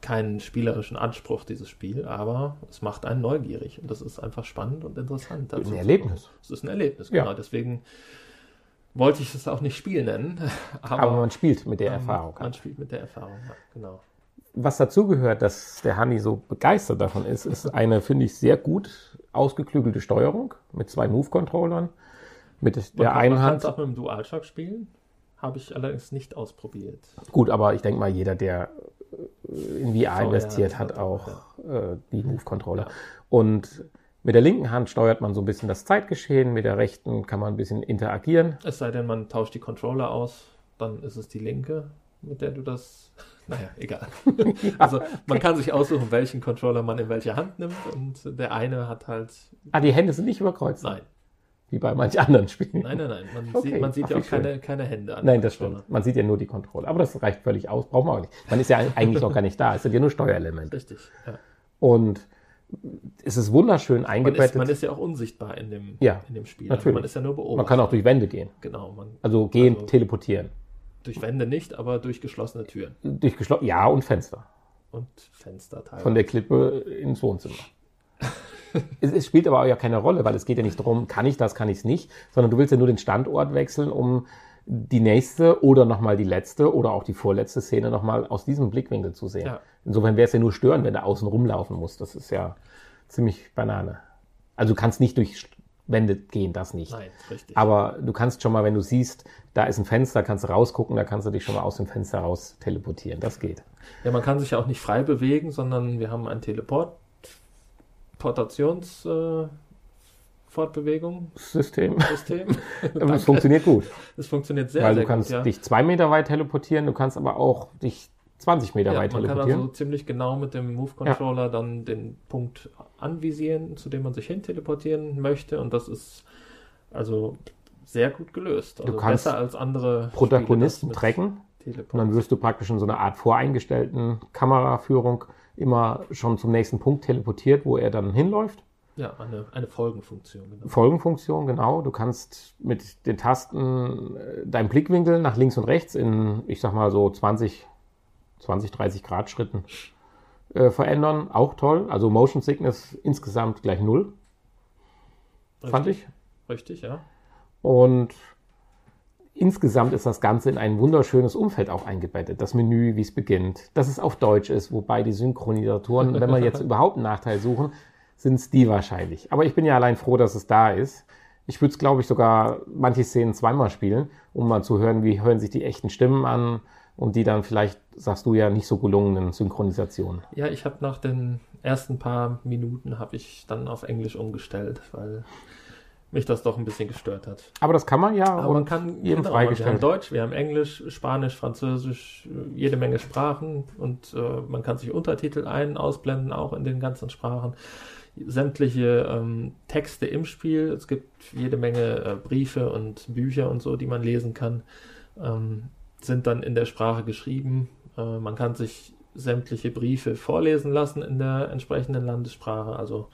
keinen spielerischen Anspruch, dieses Spiel, aber es macht einen neugierig und das ist einfach spannend und interessant. Ein dazu zu Erlebnis. Es ist ein Erlebnis, Ja. genau. Deswegen wollte ich es auch nicht Spiel nennen, aber, Aber man spielt mit der ähm, Erfahrung. Man spielt mit der Erfahrung, ja, genau. Was dazugehört, dass der Hanni so begeistert davon ist, ist eine, finde ich, sehr gut ausgeklügelte Steuerung mit zwei Move-Controllern. Mit der Man kann- einen man Hand. es auch mit dem DualShock spielen. Habe ich allerdings nicht ausprobiert. Gut, aber ich denke mal, jeder, der äh, in VR ja, investiert hat, hat auch auch, äh, die Move-Controller. Und mit der linken Hand steuert man so ein bisschen das Zeitgeschehen, mit der rechten kann man ein bisschen interagieren. Es sei denn, man tauscht die Controller aus, dann ist es die linke, mit der du das. Naja, egal. also man kann sich aussuchen, welchen Controller man in welche Hand nimmt und der eine hat halt. Ah, die Hände sind nicht überkreuzt, Nein, wie bei manch anderen Spielen. nein, nein, nein. Man Okay, sieht, man sieht ach, ja auch schön. keine, keine Hände an. Nein, das stimmt. Man sieht ja nur die Controller. Aber das reicht völlig aus. Braucht man auch nicht. Man ist ja eigentlich noch gar nicht da. Es sind ja nur Steuerelemente. Richtig. Ja. Und es ist wunderschön Man, eingebettet. ist, man ist ja auch unsichtbar in dem, Ja, in dem Spiel. natürlich. Man ist ja nur beobachtet. Man kann auch durch Wände gehen. Genau, man, Also gehen, Also- teleportieren. Durch Wände nicht, aber durch geschlossene Türen Durch geschlossen. Ja, und Fenster. und Fenster teilweise. Von der Klippe ins Wohnzimmer. es, es spielt aber auch ja keine Rolle, weil es geht ja nicht darum, kann ich das, kann ich es nicht, sondern du willst ja nur den Standort wechseln, um die nächste oder nochmal die letzte oder auch die vorletzte Szene nochmal aus diesem Blickwinkel zu sehen. Ja. Insofern wäre es ja nur stören, wenn du außen rumlaufen musst. Das ist ja ziemlich Banane. Also du kannst nicht durch Wände gehen, das nicht. Nein, richtig. Aber du kannst schon mal, wenn du siehst, da ist ein Fenster, kannst du rausgucken, da kannst du dich schon mal aus dem Fenster raus teleportieren. Das geht. Ja, man kann sich ja auch nicht frei bewegen, sondern wir haben ein Teleport, Portations, äh, Fortbewegung, System. System. Es funktioniert gut. Es funktioniert sehr, weil sehr du kannst gut, ja. dich zwei Meter weit teleportieren, du kannst aber auch dich 20 Meter ja, weit man kann also ziemlich genau mit dem Move-Controller dann den Punkt anvisieren, zu dem man sich hin teleportieren möchte. Und das ist also sehr gut gelöst. Also kannst besser als andere Protagonisten mit und dann wirst du praktisch in so einer Art voreingestellten Kameraführung immer schon zum nächsten Punkt teleportiert, wo er dann hinläuft. Ja, eine, eine Folgenfunktion. Genau. Folgenfunktion, genau. Du kannst mit den Tasten äh, deinen Blickwinkel nach links und rechts in, ich sag mal so 20, 20, 30 Grad Schritten äh, verändern. Auch toll. Also Motion Sickness insgesamt gleich null, fand ich. Richtig, ja. Und insgesamt ist das Ganze in ein wunderschönes Umfeld auch eingebettet. Das Menü, wie es beginnt, dass es auf Deutsch ist, wobei die Synchronisatoren, wenn wir jetzt überhaupt einen Nachteil suchen, sind es die wahrscheinlich. Aber ich bin ja allein froh, dass es da ist. Ich würde es, glaube ich, sogar manche Szenen zweimal spielen, um mal zu hören, wie hören sich die echten Stimmen an und die dann vielleicht, sagst du ja, nicht so gelungenen Synchronisationen. Ja, ich habe nach den ersten paar Minuten habe ich dann auf Englisch umgestellt, weil mich das doch ein bisschen gestört hat. Aber das kann man ja Aber man kann jedem genau, Wir haben freigestellt. Deutsch, wir haben Englisch, Spanisch, Französisch, äh, jede Menge Sprachen und äh, man kann sich Untertitel ein, ausblenden, auch in den ganzen Sprachen. Sämtliche ähm, Texte im Spiel. Es gibt jede Menge äh, Briefe und Bücher und so, die man lesen kann, ähm, sind dann in der Sprache geschrieben. Äh, man kann sich sämtliche Briefe vorlesen lassen in der entsprechenden Landessprache. Also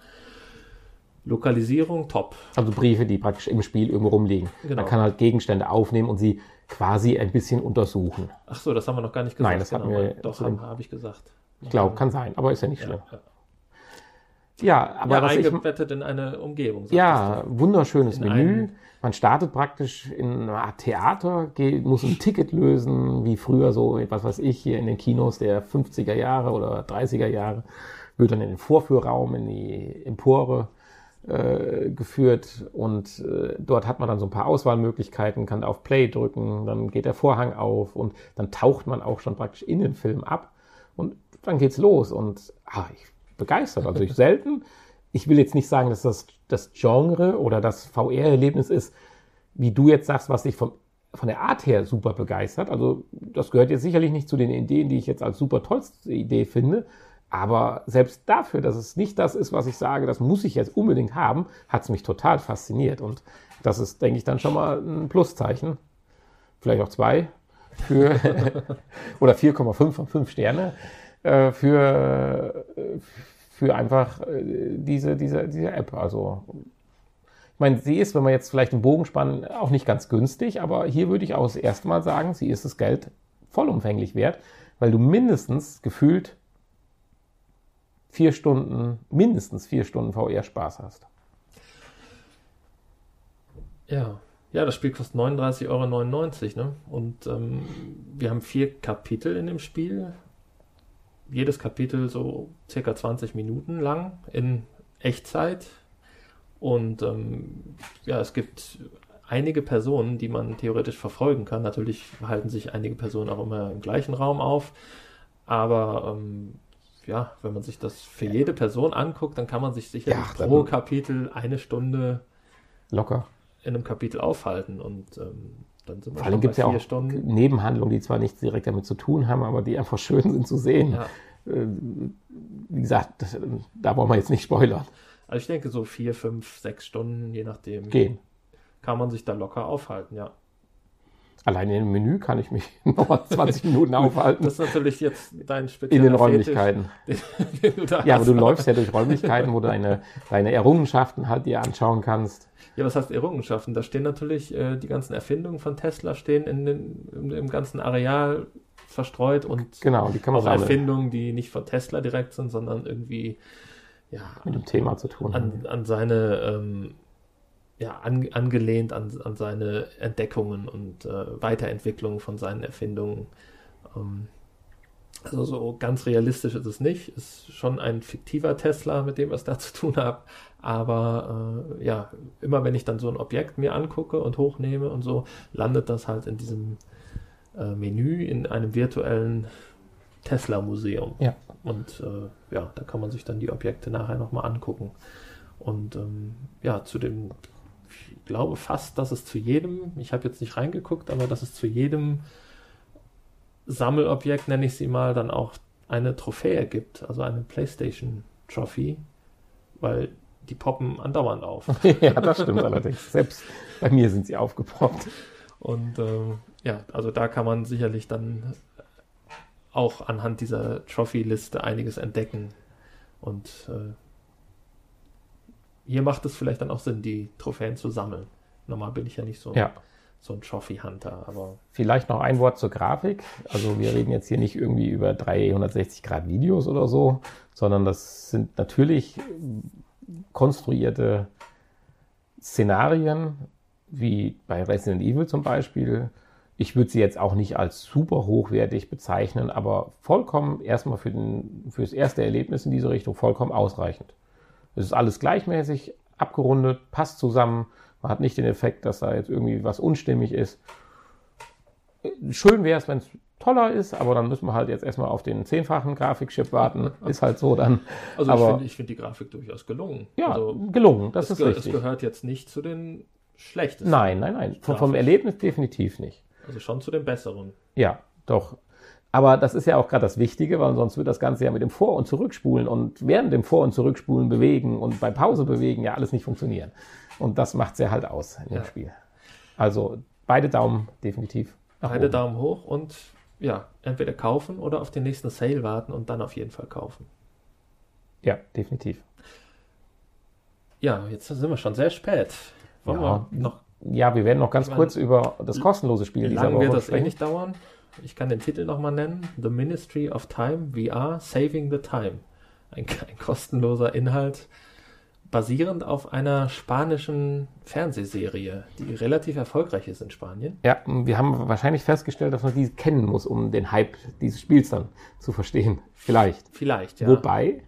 Lokalisierung top. Also Briefe, die praktisch im Spiel irgendwo rumliegen. Genau. Man kann halt Gegenstände aufnehmen und sie quasi ein bisschen untersuchen. Ach so, das haben wir noch gar nicht gesagt. Nein, das hatten wir- Doch, habe ich gesagt. Ich glaube, kann sein, aber ist ja nicht Ja, schlimm. ja. Ja, aber ja, was ich, eingebettet in eine Umgebung. ja, wunderschönes In Menü. Man startet praktisch in einer Art Theater, geht, muss ein Ticket lösen, wie früher so, was weiß ich, hier in den Kinos der 50er Jahre oder 30er Jahre, wird dann in den Vorführraum, in die Empore äh, geführt und äh, dort hat man dann so ein paar Auswahlmöglichkeiten, kann auf Play drücken, dann geht der Vorhang auf und dann taucht man auch schon praktisch in den Film ab und dann geht's los und ah, ich begeistert, also ich selten. Ich will jetzt nicht sagen, dass das das Genre oder das VR-Erlebnis ist, wie du jetzt sagst, was dich vom, von der Art her super begeistert. Also das gehört jetzt sicherlich nicht zu den Ideen, die ich jetzt als super tollste Idee finde. Aber selbst dafür, dass es nicht das ist, was ich sage, das muss ich jetzt unbedingt haben, hat es mich total fasziniert. Und das ist, denke ich, dann schon mal ein Pluszeichen vielleicht auch zwei, für, oder 4,5 von 5 Sterne, äh, für, für einfach äh, diese, diese, diese App. Also, ich meine, sie ist, wenn man jetzt vielleicht einen Bogen spannen, auch nicht ganz günstig, aber hier würde ich auch das erste Mal sagen, sie ist das Geld vollumfänglich wert, weil du mindestens gefühlt vier Stunden, mindestens vier Stunden VR-Spaß hast. Ja, ja, das Spiel kostet 39,99 Euro. Ne? Und ähm, wir haben vier Kapitel in dem Spiel. Jedes Kapitel so circa 20 Minuten lang in Echtzeit. Und ähm, ja, es gibt einige Personen, die man theoretisch verfolgen kann. Natürlich halten sich einige Personen auch immer im gleichen Raum auf. Aber ähm, ja, wenn man sich das für jede Person anguckt, dann kann man sich sicherlich ja, pro Kapitel eine Stunde locker in einem Kapitel aufhalten und ähm, dann sind wir Vor allem gibt es ja auch Stunden. Nebenhandlungen, die zwar nichts direkt damit zu tun haben, aber die einfach schön sind zu sehen. Ja. Äh, wie gesagt, da wollen wir jetzt nicht spoilern. Also ich denke so vier, fünf, sechs Stunden, je nachdem. Gehen. Kann man sich da locker aufhalten, ja. Allein im Menü kann ich mich noch 20 Minuten aufhalten. Das ist natürlich jetzt dein spezieller In den Räumlichkeiten. Fetisch, den, den ja, aber du läufst ja durch Räumlichkeiten, wo du deine, deine Errungenschaften halt dir anschauen kannst. Ja, was heißt Errungenschaften? Da stehen natürlich äh, die ganzen Erfindungen von Tesla stehen in den, im, im ganzen Areal verstreut und genau, die kann man auch Erfindungen, die nicht von Tesla direkt sind, sondern irgendwie ja, mit dem Thema zu tun an, haben. An seine ähm, ja, an, angelehnt an, an seine Entdeckungen und äh, Weiterentwicklungen von seinen Erfindungen. Ähm, also so ganz realistisch ist es nicht. Ist schon ein fiktiver Tesla, mit dem wir es da zu tun haben. Aber äh, ja, immer wenn ich dann so ein Objekt mir angucke und hochnehme und so, landet das halt in diesem äh, Menü in einem virtuellen Tesla-Museum. Ja. Und äh, ja, da kann man sich dann die Objekte nachher nochmal angucken. Und ähm, ja, zu dem glaube fast, dass es zu jedem, ich habe jetzt nicht reingeguckt, aber dass es zu jedem Sammelobjekt, nenne ich sie mal, dann auch eine Trophäe gibt, also eine PlayStation Trophy, weil die poppen andauernd auf. ja, das stimmt allerdings. Selbst bei mir sind sie aufgepoppt. Und ähm, ja, also da kann man sicherlich dann auch anhand dieser Trophy-Liste einiges entdecken. Und äh, hier macht es vielleicht dann auch Sinn, die Trophäen zu sammeln. Normal bin ich ja nicht so, ja. so ein Trophy-Hunter, aber. Vielleicht noch ein Wort zur Grafik. Also wir reden jetzt hier nicht irgendwie über 360 Grad Videos oder so, sondern das sind natürlich konstruierte Szenarien, wie bei Resident Evil zum Beispiel. Ich würde sie jetzt auch nicht als super hochwertig bezeichnen, aber vollkommen erstmal für, den, für das erste Erlebnis in diese Richtung vollkommen ausreichend. Es ist alles gleichmäßig abgerundet, passt zusammen. Man hat nicht den Effekt, dass da jetzt irgendwie was unstimmig ist. Schön wäre es, wenn es toller ist, aber dann müssen wir halt jetzt erstmal auf den zehnfachen Grafikchip warten. Ist halt so dann. Also aber, ich finde find die Grafik durchaus gelungen. Ja, also, gelungen, das ist richtig. Es gehört jetzt nicht zu den schlechtesten. Nein, nein, nein. Vom, vom Erlebnis definitiv nicht. Also schon zu den besseren. Ja, doch. Aber das ist ja auch gerade das Wichtige, weil sonst wird das Ganze ja mit dem Vor- und Zurückspulen und während dem Vor- und Zurückspulen bewegen und bei Pause bewegen ja alles nicht funktionieren. Und das macht es ja halt aus in dem ja. Spiel. Also beide Daumen definitiv. Beide oben. Daumen hoch und ja, entweder kaufen oder auf den nächsten Sale warten und dann auf jeden Fall kaufen. Ja, definitiv. Ja, jetzt sind wir schon sehr spät. Wollen ja, wir noch ja, wir werden noch ganz meine, kurz über das kostenlose Spiel dieser Woche wird das sprechen. eh nicht dauern? Ich kann den Titel nochmal nennen. The Ministry of Time VR Saving the Time. Ein, ein kostenloser Inhalt, basierend auf einer spanischen Fernsehserie, die relativ erfolgreich ist in Spanien. Ja, wir haben wahrscheinlich festgestellt, dass man die kennen muss, um den Hype dieses Spiels dann zu verstehen. Vielleicht. Vielleicht, ja. Wobei,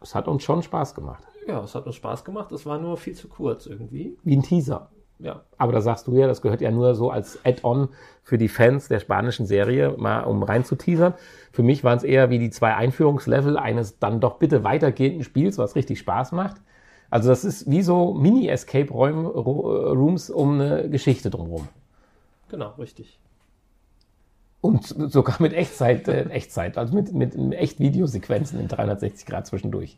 es hat uns schon Spaß gemacht. Ja, es hat uns Spaß gemacht. Es war nur viel zu kurz irgendwie. Wie ein Teaser. Ja. Aber da sagst du ja, das gehört ja nur so als Add-on für die Fans der spanischen Serie, mal um rein zu teasern. Für mich waren es eher wie die zwei Einführungslevel eines dann doch bitte weitergehenden Spiels, was richtig Spaß macht. Also das ist wie so Mini-Escape-Rooms um eine Geschichte drumherum. Genau, richtig. Und sogar mit Echtzeit, äh, Echtzeit, also mit, mit echt Videosequenzen in 360 Grad zwischendurch.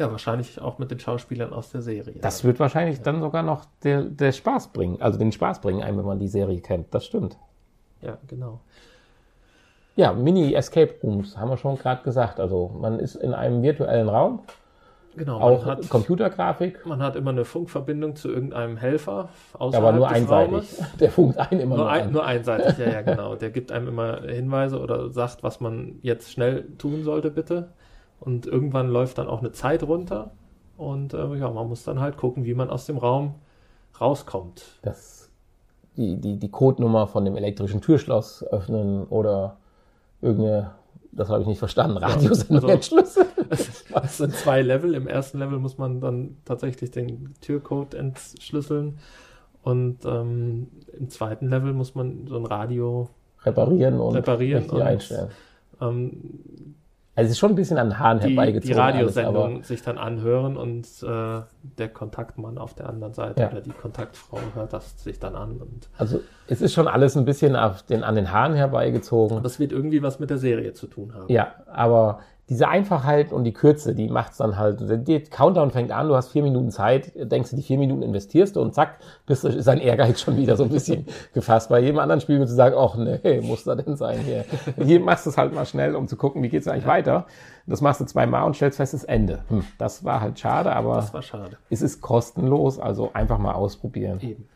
Ja, wahrscheinlich auch mit den Schauspielern aus der Serie. Das wird wahrscheinlich dann sogar noch der, der Spaß bringen, also den Spaß bringen einem, wenn man die Serie kennt. Das stimmt. ja, genau. Ja, Mini-Escape Rooms haben wir schon gerade gesagt. Also man ist in einem virtuellen Raum, Genau, auch man hat, Computergrafik, man hat immer eine Funkverbindung zu irgendeinem Helfer außerhalb aber nur des einseitig. Raumes. Der funkt einen immer Nur, nur ein, an. nur einseitig, ja, ja, genau. Der gibt einem immer Hinweise oder sagt, was man jetzt schnell tun sollte, bitte. Und irgendwann läuft dann auch eine Zeit runter. Und äh, ja, man muss dann halt gucken, wie man aus dem Raum rauskommt. Das, die, die, die Codenummer von dem elektrischen Türschloss öffnen oder irgendeine, das habe ich nicht verstanden, Radiosendung also- entschlüsseln. Es sind zwei Level. Im ersten Level muss man dann tatsächlich den Türcode entschlüsseln. Und ähm, im zweiten Level muss man so ein Radio reparieren und Reparieren richtig und- einstellen. ähm, Also es ist schon ein bisschen an den Haaren die, herbeigezogen. die alles, Radiosendung aber sich dann anhören und äh, der Kontaktmann auf der anderen Seite Ja. oder die Kontaktfrau hört das sich dann an und Also es ist schon alles ein bisschen auf den, an den Haaren herbeigezogen. das wird irgendwie was mit der Serie zu tun haben. Ja, aber diese Einfachheit und die Kürze, die macht's dann halt. Der Countdown fängt an, du hast vier Minuten Zeit, denkst du, die vier Minuten investierst du und zack, bist du, ist dein Ehrgeiz schon wieder so ein bisschen gefasst. Bei jedem anderen Spiel würdest du sagen, ach nee, muss da denn sein hier. Hier machst du es halt mal schnell, um zu gucken, wie geht's eigentlich weiter. Das machst du zweimal und stellst fest, das Ende. Hm, das war halt schade, aber Das war schade. es ist kostenlos, also einfach mal ausprobieren. Eben.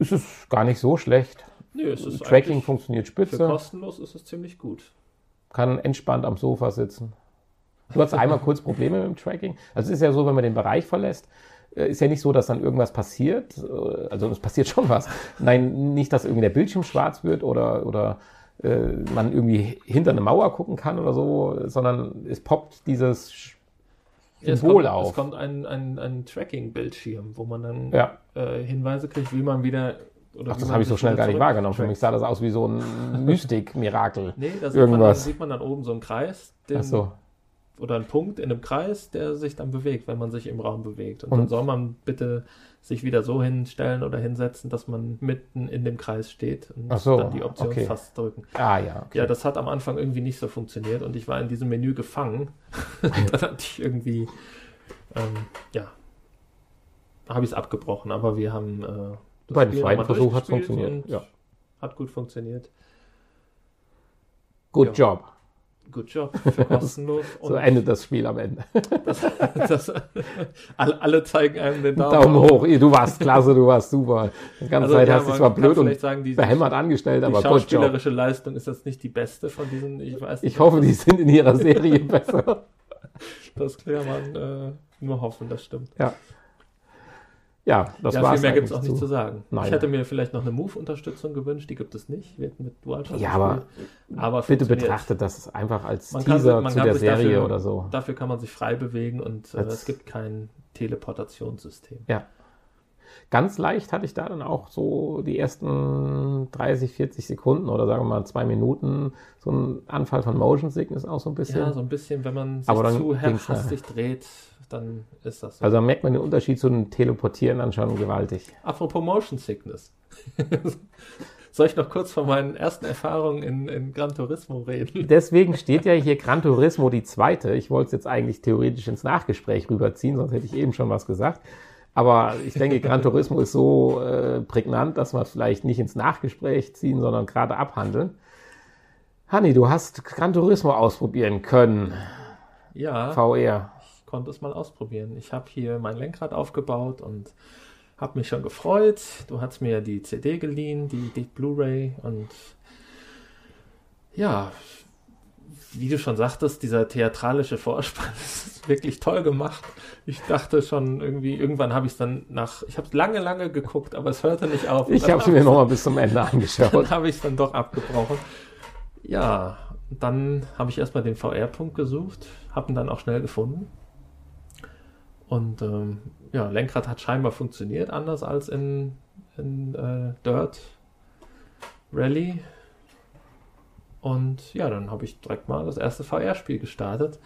Es ist gar nicht so schlecht. Nö, es ist Tracking funktioniert für spitze. kostenlos ist es ziemlich gut. Kann entspannt am Sofa sitzen. Du hast einmal kurz Probleme mit dem Tracking. Also es ist ja so, wenn man den Bereich verlässt, äh, ist ja nicht so, dass dann irgendwas passiert. Äh, Also es passiert schon was. Nein, nicht, dass irgendwie der Bildschirm schwarz wird oder, oder äh, man irgendwie hinter eine Mauer gucken kann oder so, sondern es poppt dieses Sch- Ja, es Symbol kommt, auf. Es kommt ein, ein, ein Tracking-Bildschirm, wo man dann Ja. äh, Hinweise kriegt, wie man wieder. Oder Ach, das habe ich so schnell gar nicht wahrgenommen. Für mich sah das aus wie so ein Mystik-Mirakel. Nee, da sieht man, dann, sieht man dann oben so einen Kreis, den, Ach so. oder einen Punkt in einem Kreis, der sich dann bewegt, wenn man sich im Raum bewegt. Und, dann Und- soll man bitte sich wieder so hinstellen oder hinsetzen, dass man mitten in dem Kreis steht und so, dann die Option okay. fast drücken. Ah ja, okay. Ja, das hat am Anfang irgendwie nicht so funktioniert und ich war in diesem Menü gefangen. dann hatte ich irgendwie, ähm, ja, habe ich es abgebrochen, aber wir haben äh, Bei dem zweiten Versuch hat's durchgespielt funktioniert, ja. Hat gut funktioniert. Good ja. job. Good job für kostenlos. So endet das Spiel am Ende. das, alle, alle zeigen einem den Daumen, Daumen hoch. Du warst klasse, du warst super. Die ganze Also, Zeit ja, hast du zwar blöd und sagen, die, behämmert angestellt, die aber job. schauspielerische Leistung ist jetzt nicht die beste von diesen, ich weiß nicht. Ich hoffe, die sind in ihrer Serie besser. Das kann man äh, nur hoffen, das stimmt. Ja. Ja, das ja, war's. viel mehr gibt es auch nicht zu sagen. Nein. Ich hätte mir vielleicht noch eine Move-Unterstützung gewünscht, die gibt es nicht, wird mit DualShock Ja, aber aber Bitte betrachtet das einfach als Man kann Teaser man zu kann der Serie dafür- oder so. Dafür kann man sich frei bewegen und äh, es gibt kein Teleportationssystem. Ja. Ganz leicht hatte ich da dann auch so die ersten 30, 40 Sekunden oder sagen wir mal zwei Minuten so einen Anfall von Motion Sickness auch so ein bisschen. Ja, so ein bisschen, wenn man sich zu hastig dreht, dann ist das so. also merkt man den Unterschied zu dem Teleportieren dann schon gewaltig. Apropos Motion Sickness. Soll ich noch kurz von meinen ersten Erfahrungen in, in Gran Turismo reden? Deswegen steht ja hier Gran Turismo die zweite. Ich wollte es jetzt eigentlich theoretisch ins Nachgespräch rüberziehen, sonst hätte ich eben schon was gesagt. Aber ich denke, Gran Turismo ist so äh, prägnant, dass wir es vielleicht nicht ins Nachgespräch ziehen, sondern gerade abhandeln. Hanni, du hast Gran Turismo ausprobieren können. Ja, VR. Konnte es mal ausprobieren. Ich habe hier mein Lenkrad aufgebaut und habe mich schon gefreut. Du hast mir die CD geliehen, die, die Blu-ray und ja, wie du schon sagtest, dieser theatralische Vorspann ist wirklich toll gemacht. Ich dachte schon irgendwie, irgendwann habe ich es dann nach, ich habe es lange, lange geguckt, aber es hörte nicht auf. Ich habe es mir nochmal bis zum Ende angeschaut. Dann habe ich es dann doch abgebrochen. Ja, dann habe ich erstmal den VR-Punkt gesucht, habe ihn dann auch schnell gefunden. Und ähm, ja, Lenkrad hat scheinbar funktioniert, anders als in, in äh, Dirt Rally. Und ja, dann habe ich direkt mal das erste VR-Spiel gestartet.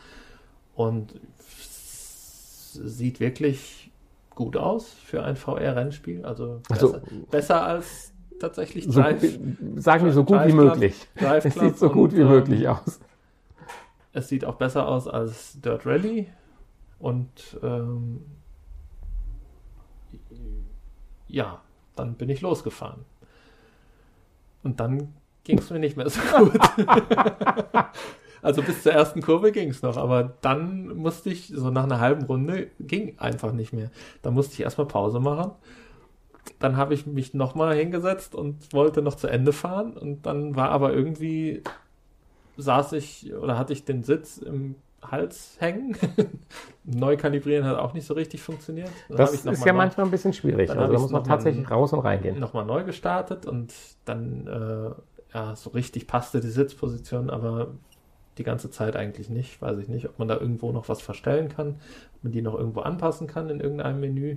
Und es sieht wirklich gut aus für ein VR-Rennspiel. Also besser, Also- besser als tatsächlich So, Drive. sagen wir so gut wie Drive Club, möglich. Drive Es sieht so und, gut wie ähm, möglich aus. Es sieht auch besser aus als Dirt Rally. Und ähm, ja, dann bin ich losgefahren. Und dann ging es mir nicht mehr so gut. also bis zur ersten Kurve ging es noch, aber dann musste ich, so nach einer halben Runde, ging einfach nicht mehr. Da musste ich erstmal Pause machen. Dann habe ich mich nochmal hingesetzt und wollte noch zu Ende fahren. Und dann war aber irgendwie, saß ich oder hatte ich den Sitz im Hals hängen. Neu kalibrieren hat auch nicht so richtig funktioniert. Dann das ist ja manchmal ein bisschen schwierig. Also da muss man tatsächlich raus und reingehen. Nochmal neu gestartet und dann äh, ja, so richtig passte die Sitzposition, aber die ganze Zeit eigentlich nicht. Weiß ich nicht, ob man da irgendwo noch was verstellen kann, ob man die noch irgendwo anpassen kann in irgendeinem Menü.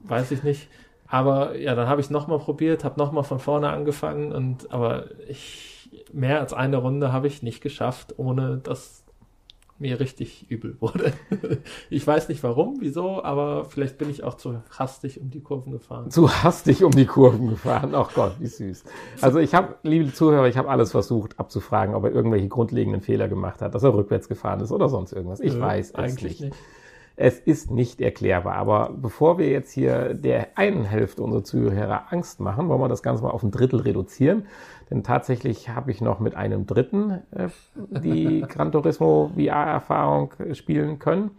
Weiß ich nicht. Aber ja, dann habe ich es nochmal probiert, habe nochmal von vorne angefangen und aber ich mehr als eine Runde habe ich nicht geschafft, ohne dass mir richtig übel wurde. ich weiß nicht warum, wieso, aber vielleicht bin ich auch zu hastig um die Kurven gefahren. Zu hastig um die Kurven gefahren. Ach Gott, wie süß. Also ich habe, liebe Zuhörer, ich habe alles versucht abzufragen, ob er irgendwelche grundlegenden Fehler gemacht hat, dass er rückwärts gefahren ist oder sonst irgendwas. Ich Nö, weiß es nicht. nicht. Es ist nicht erklärbar. Aber bevor wir jetzt hier der einen Hälfte unserer Zuhörer Angst machen, wollen wir das Ganze mal auf ein Drittel reduzieren. Denn tatsächlich habe ich noch mit einem Dritten äh, die Gran Turismo VR-Erfahrung spielen können.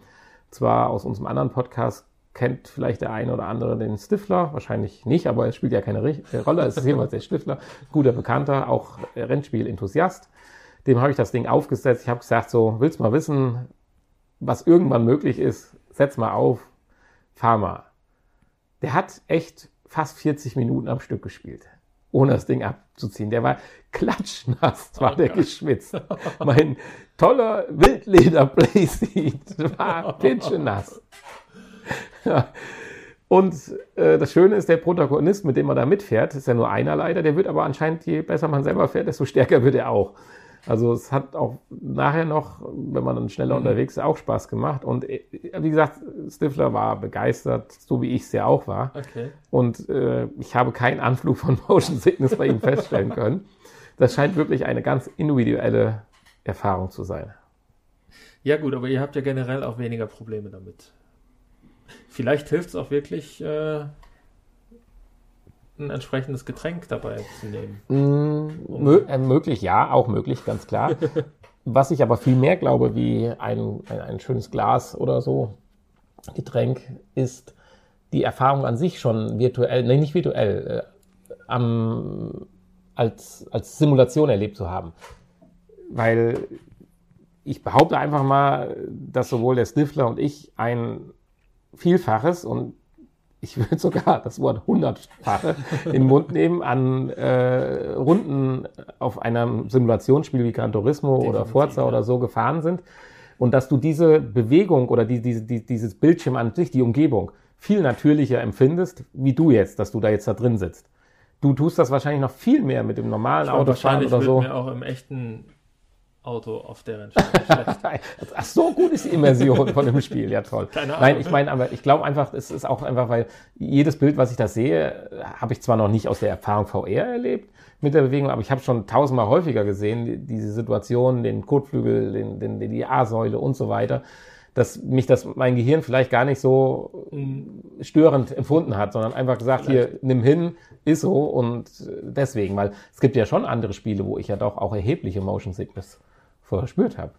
Zwar aus unserem anderen Podcast kennt vielleicht der eine oder andere den Stifler, wahrscheinlich nicht, aber es spielt ja keine äh, Rolle. Es ist jedenfalls der Stifler, guter Bekannter, auch Rennspiel-Enthusiast. Dem habe ich das Ding aufgesetzt. Ich habe gesagt, so, willst mal wissen, was irgendwann möglich ist? Setz mal auf, fahr mal. Der hat echt fast 40 Minuten am Stück gespielt ohne das Ding abzuziehen. Der war klatschnass, war oh der Gott. geschwitzt. Mein toller Wildleder-Playseat war pitschenass. Ja. Und äh, das Schöne ist, der Protagonist, mit dem man da mitfährt, ist ja nur einer leider, der wird aber anscheinend, je besser man selber fährt, desto stärker wird er auch. Also es hat auch nachher noch, wenn man dann schneller mhm. unterwegs ist, auch Spaß gemacht. Und äh, wie gesagt, Stifler war begeistert, so wie ich es ja auch war. Okay. Und äh, ich habe keinen Anflug von Motion Sickness bei ihm feststellen können. Das scheint wirklich eine ganz individuelle Erfahrung zu sein. Ja gut, aber ihr habt ja generell auch weniger Probleme damit. Vielleicht hilft es auch wirklich, äh, ein entsprechendes Getränk dabei zu nehmen. Mm, mö äh, möglich, ja, auch möglich, ganz klar. Was ich aber viel mehr glaube, wie ein, ein, ein, schönes Glas oder so Getränk, ist die Erfahrung an sich schon virtuell, nein, nicht virtuell, äh, am, als, als Simulation erlebt zu haben. Weil ich behaupte einfach mal, dass sowohl der Stifler und ich ein Vielfaches und ich würde sogar das Wort hundertfache in den Mund nehmen an äh, Runden auf einem Simulationsspiel wie Gran Turismo Definitiv, oder Forza ja. oder so gefahren sind. Und dass du diese Bewegung oder die, diese, die, dieses Bildschirm an sich, die Umgebung, viel natürlicher empfindest, wie du jetzt, dass du da jetzt da drin sitzt. Du tust das wahrscheinlich noch viel mehr mit dem normalen Autofahren oder so. Mir auch im echten Auto auf der Rennstrecke Ach, so gut ist die Immersion von dem Spiel, ja toll. Keine Ahnung. Nein, ich meine, aber ich glaube einfach, es ist auch einfach, weil jedes Bild, was ich da sehe, habe ich zwar noch nicht aus der Erfahrung VR erlebt mit der Bewegung, aber ich habe schon tausendmal häufiger gesehen, diese Situation, den Kotflügel, den, den, die A-Säule und so weiter, dass mich das mein Gehirn vielleicht gar nicht so störend empfunden hat, sondern einfach gesagt, vielleicht. hier, nimm hin, ist so und deswegen, weil es gibt ja schon andere Spiele, wo ich ja doch auch erhebliche Motion Sickness verspürt habe.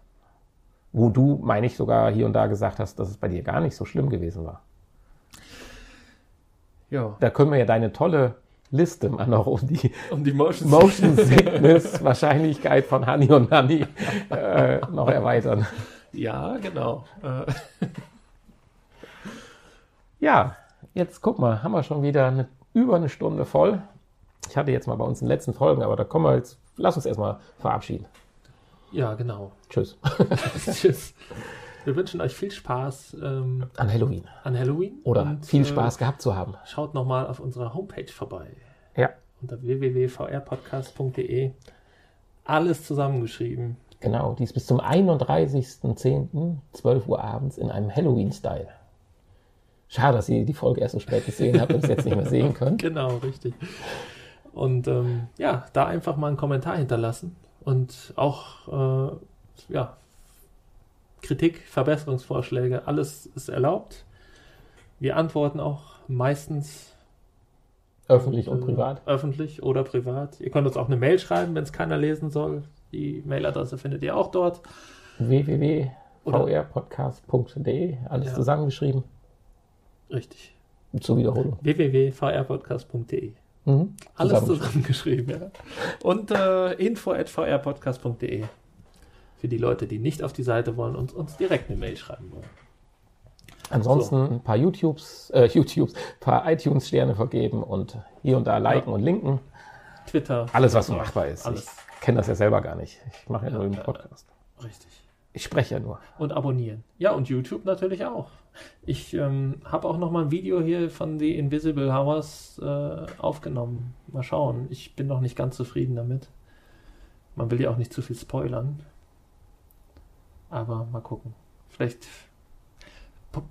Wo du, meine ich, sogar hier und da gesagt hast, dass es bei dir gar nicht so schlimm gewesen war. Ja. Da können wir ja deine tolle Liste mal noch um die, um die Motion, Motion Sickness Wahrscheinlichkeit von Hani und Nani äh, noch erweitern. Ja, genau. Äh. Ja, jetzt guck mal, haben wir schon wieder eine, über eine Stunde voll. Ich hatte jetzt mal bei uns in den letzten Folgen, aber da kommen wir jetzt, lass uns erstmal verabschieden. Ja, genau. Tschüss. Tschüss. Wir wünschen euch viel Spaß ähm, an Halloween. An Halloween. Oder und, viel äh, Spaß äh, gehabt zu haben. Schaut nochmal auf unserer Homepage vorbei. Ja. Unter www.vrpodcast.de. Alles zusammengeschrieben. Genau, die ist bis zum 31.10. 12 Uhr abends in einem Halloween-Style. Schade, dass ihr die Folge erst so spät gesehen habt und es jetzt nicht mehr sehen könnt. Genau, richtig. Und ähm, ja, da einfach mal einen Kommentar hinterlassen und auch äh, ja, Kritik, Verbesserungsvorschläge, alles ist erlaubt. Wir antworten auch meistens Öffentlich und äh, privat. Öffentlich oder privat. Ihr könnt uns auch eine Mail schreiben, wenn es keiner lesen soll. Die Mailadresse findet ihr auch dort. www.vrpodcast.de, alles Ja. zusammengeschrieben. Richtig. Zur Wiederholung. www.vrpodcast.de. Mhm. Alles Zusammengeschrieben. ja. Und äh, info.vrpodcast.de. Für die Leute, die nicht auf die Seite wollen und uns direkt eine Mail schreiben wollen. Ansonsten ein paar YouTubes, äh, YouTubes, ein paar iTunes-Sterne vergeben und hier und da liken und linken. Twitter. Alles, was so machbar ist. Alles. Ich kenne das ja selber gar nicht. Ich mache ja, Ja, nur den ja, Podcast. Richtig. Ich spreche ja nur. Und abonnieren. Ja, und YouTube natürlich auch. Ich ähm, habe auch noch mal ein Video hier von The Invisible Hours äh, aufgenommen. Mal schauen. Ich bin noch nicht ganz zufrieden damit. Man will ja auch nicht zu viel spoilern. Aber mal gucken. Vielleicht po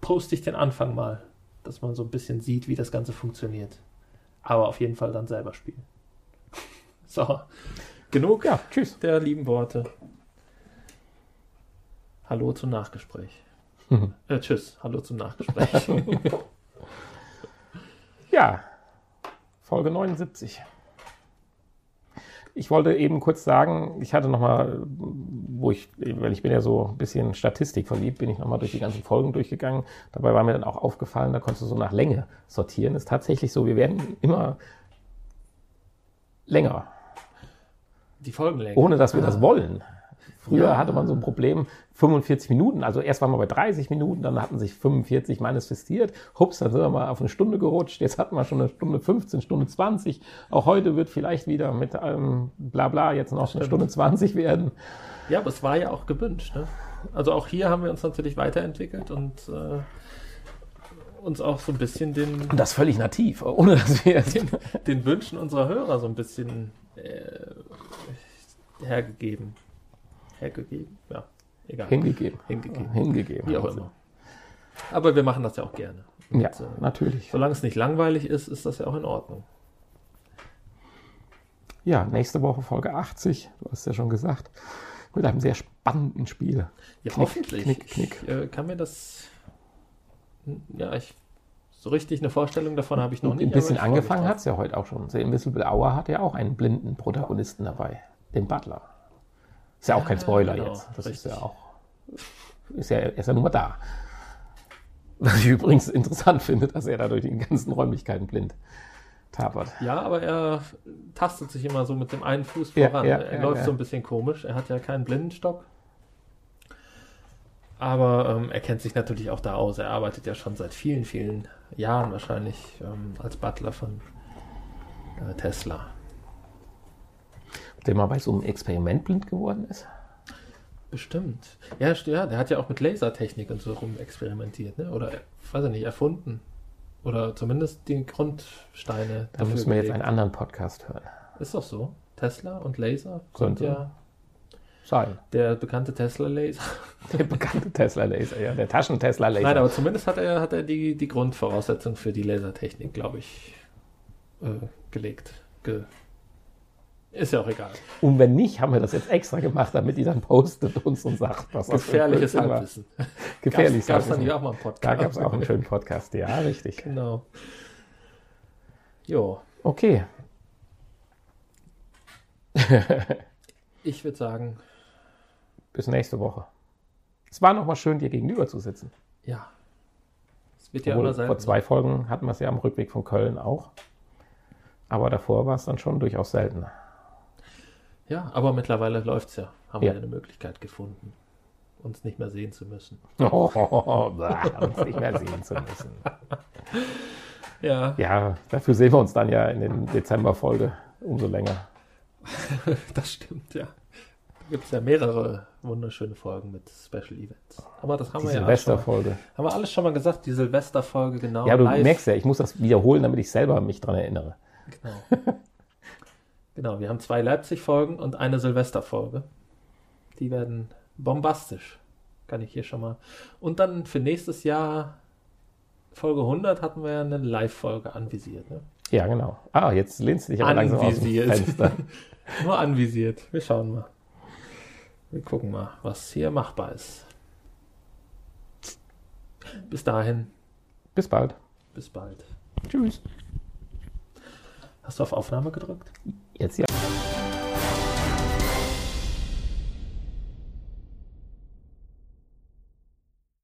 poste ich den Anfang mal, dass man so ein bisschen sieht, wie das Ganze funktioniert. Aber auf jeden Fall dann selber spielen. so. Genug Ja, tschüss. der lieben Worte. Hallo zum Nachgespräch. Mhm. Äh, tschüss, hallo zum Nachgespräch. Ja, Folge 79. Ich wollte eben kurz sagen, ich hatte nochmal, wo ich, weil ich bin ja so ein bisschen Statistik verliebt, bin ich nochmal durch die ganzen Folgen durchgegangen. Dabei war mir dann auch aufgefallen, da konntest du so nach Länge sortieren. Ist tatsächlich so, wir werden immer länger, Die Folgenlänge. ohne dass wir Ah. das wollen. Früher Ja. hatte man so ein Problem, 45 Minuten, also erst waren wir bei 30 Minuten, dann hatten sich 45 manifestiert. Hups, dann sind wir mal auf eine Stunde gerutscht. Jetzt hatten wir schon eine Stunde 15, Stunde 20. Auch heute wird vielleicht wieder mit allem Blabla jetzt noch eine. Stunde 20 werden. Ja, aber es war ja auch gewünscht. Ne? Also auch hier haben wir uns natürlich weiterentwickelt und äh, uns auch so ein bisschen den, Und das völlig nativ, ohne dass wir den, den Wünschen unserer Hörer so ein bisschen äh, hergegeben. Hergegeben? Ja, egal. hingegeben. Hingegeben. Hingegeben. Wie auch immer. Aber wir machen das ja auch gerne. Und, Ja, äh, natürlich. solange es nicht langweilig ist, ist das ja auch in Ordnung. Ja, nächste Woche Folge 80, du hast ja schon gesagt, mit einem sehr spannenden Spiel. Ja, Knick, hoffentlich. knick, knick. Ich äh, kann mir das. Ja, ich. So richtig eine Vorstellung davon habe ich noch nicht. ein bisschen angefangen hat es ja heute auch schon. The Invisible Hour hat ja auch einen blinden Protagonisten dabei, den Butler. Ist ja auch kein Spoiler genau, jetzt. Das ist richtig. ja auch. Ist ja, er ist ja nur mal da. Was ich übrigens interessant finde, dass er da durch die ganzen Räumlichkeiten blind tapert. Ja, aber er tastet sich immer so mit dem einen Fuß Ja, voran. ja, er ja, läuft so ein bisschen komisch. Er hat ja keinen Blindenstock. Aber ähm, er kennt sich natürlich auch da aus. Er arbeitet ja schon seit vielen, vielen Jahren wahrscheinlich ähm, als Butler von äh, Tesla. Der mal bei so einem Experiment blind geworden ist. Bestimmt. Ja, ja, der hat ja auch mit Lasertechnik und so rum experimentiert, ne? Oder, weiß ich nicht, erfunden. Oder zumindest die Grundsteine. Da müssen wir jetzt einen anderen Podcast hören. Ist doch so. Tesla und Laser sind ja Sein. der bekannte Tesla-Laser. Der bekannte Tesla-Laser, ja, der Taschen-Tesla-Laser. Nein, aber zumindest hat er, hat er die, die Grundvoraussetzung für die Lasertechnik, glaube ich, äh, gelegt. Ge ist ja auch egal. Und wenn nicht, haben wir das jetzt extra gemacht, damit die dann postet uns und sagt, was das für ein Gefährliches war. Halbwissen. Gefährliches Gab es dann Halbwissen. hier auch mal einen Podcast? Da gab es auch einen schönen Podcast, ja, richtig. Genau. Jo, Okay. ich würde sagen, Bis nächste Woche. Es war nochmal schön, dir gegenüber zu sitzen. ja. Es wird ja Obwohl, immer sein. vor zwei Folgen hatten wir es ja am Rückweg von Köln auch. Aber davor war es dann schon durchaus seltener. Ja, aber mittlerweile läuft es ja. Haben Ja. wir eine Möglichkeit gefunden, uns nicht mehr sehen zu müssen. Oh, uns nicht mehr sehen zu müssen. Ja, Ja, dafür sehen wir uns dann ja in den Dezember-Folge umso länger. das stimmt, ja. Da gibt es ja mehrere wunderschöne Folgen mit Special Events. Aber das haben Die wir ja Silvesterfolge. haben wir alles schon mal gesagt, die Silvesterfolge, genau. Ja, du live. merkst ja, ich muss das wiederholen, damit ich selber mich dran erinnere. Genau. genau, wir haben zwei Leipzig-Folgen und eine Silvester-Folge. Die werden bombastisch. Kann ich hier schon mal. Und dann für nächstes Jahr, Folge 100, hatten wir ja eine Live-Folge anvisiert. Ne? Ja, genau. Ah, jetzt lehnst du dich aber langsam aus dem Anvisiert. Fenster. Nur anvisiert. Wir schauen mal. Wir gucken mal, was hier machbar ist. Bis dahin, Bis bald. bis bald. Tschüss. Hast du auf Aufnahme gedrückt? Jetzt ja.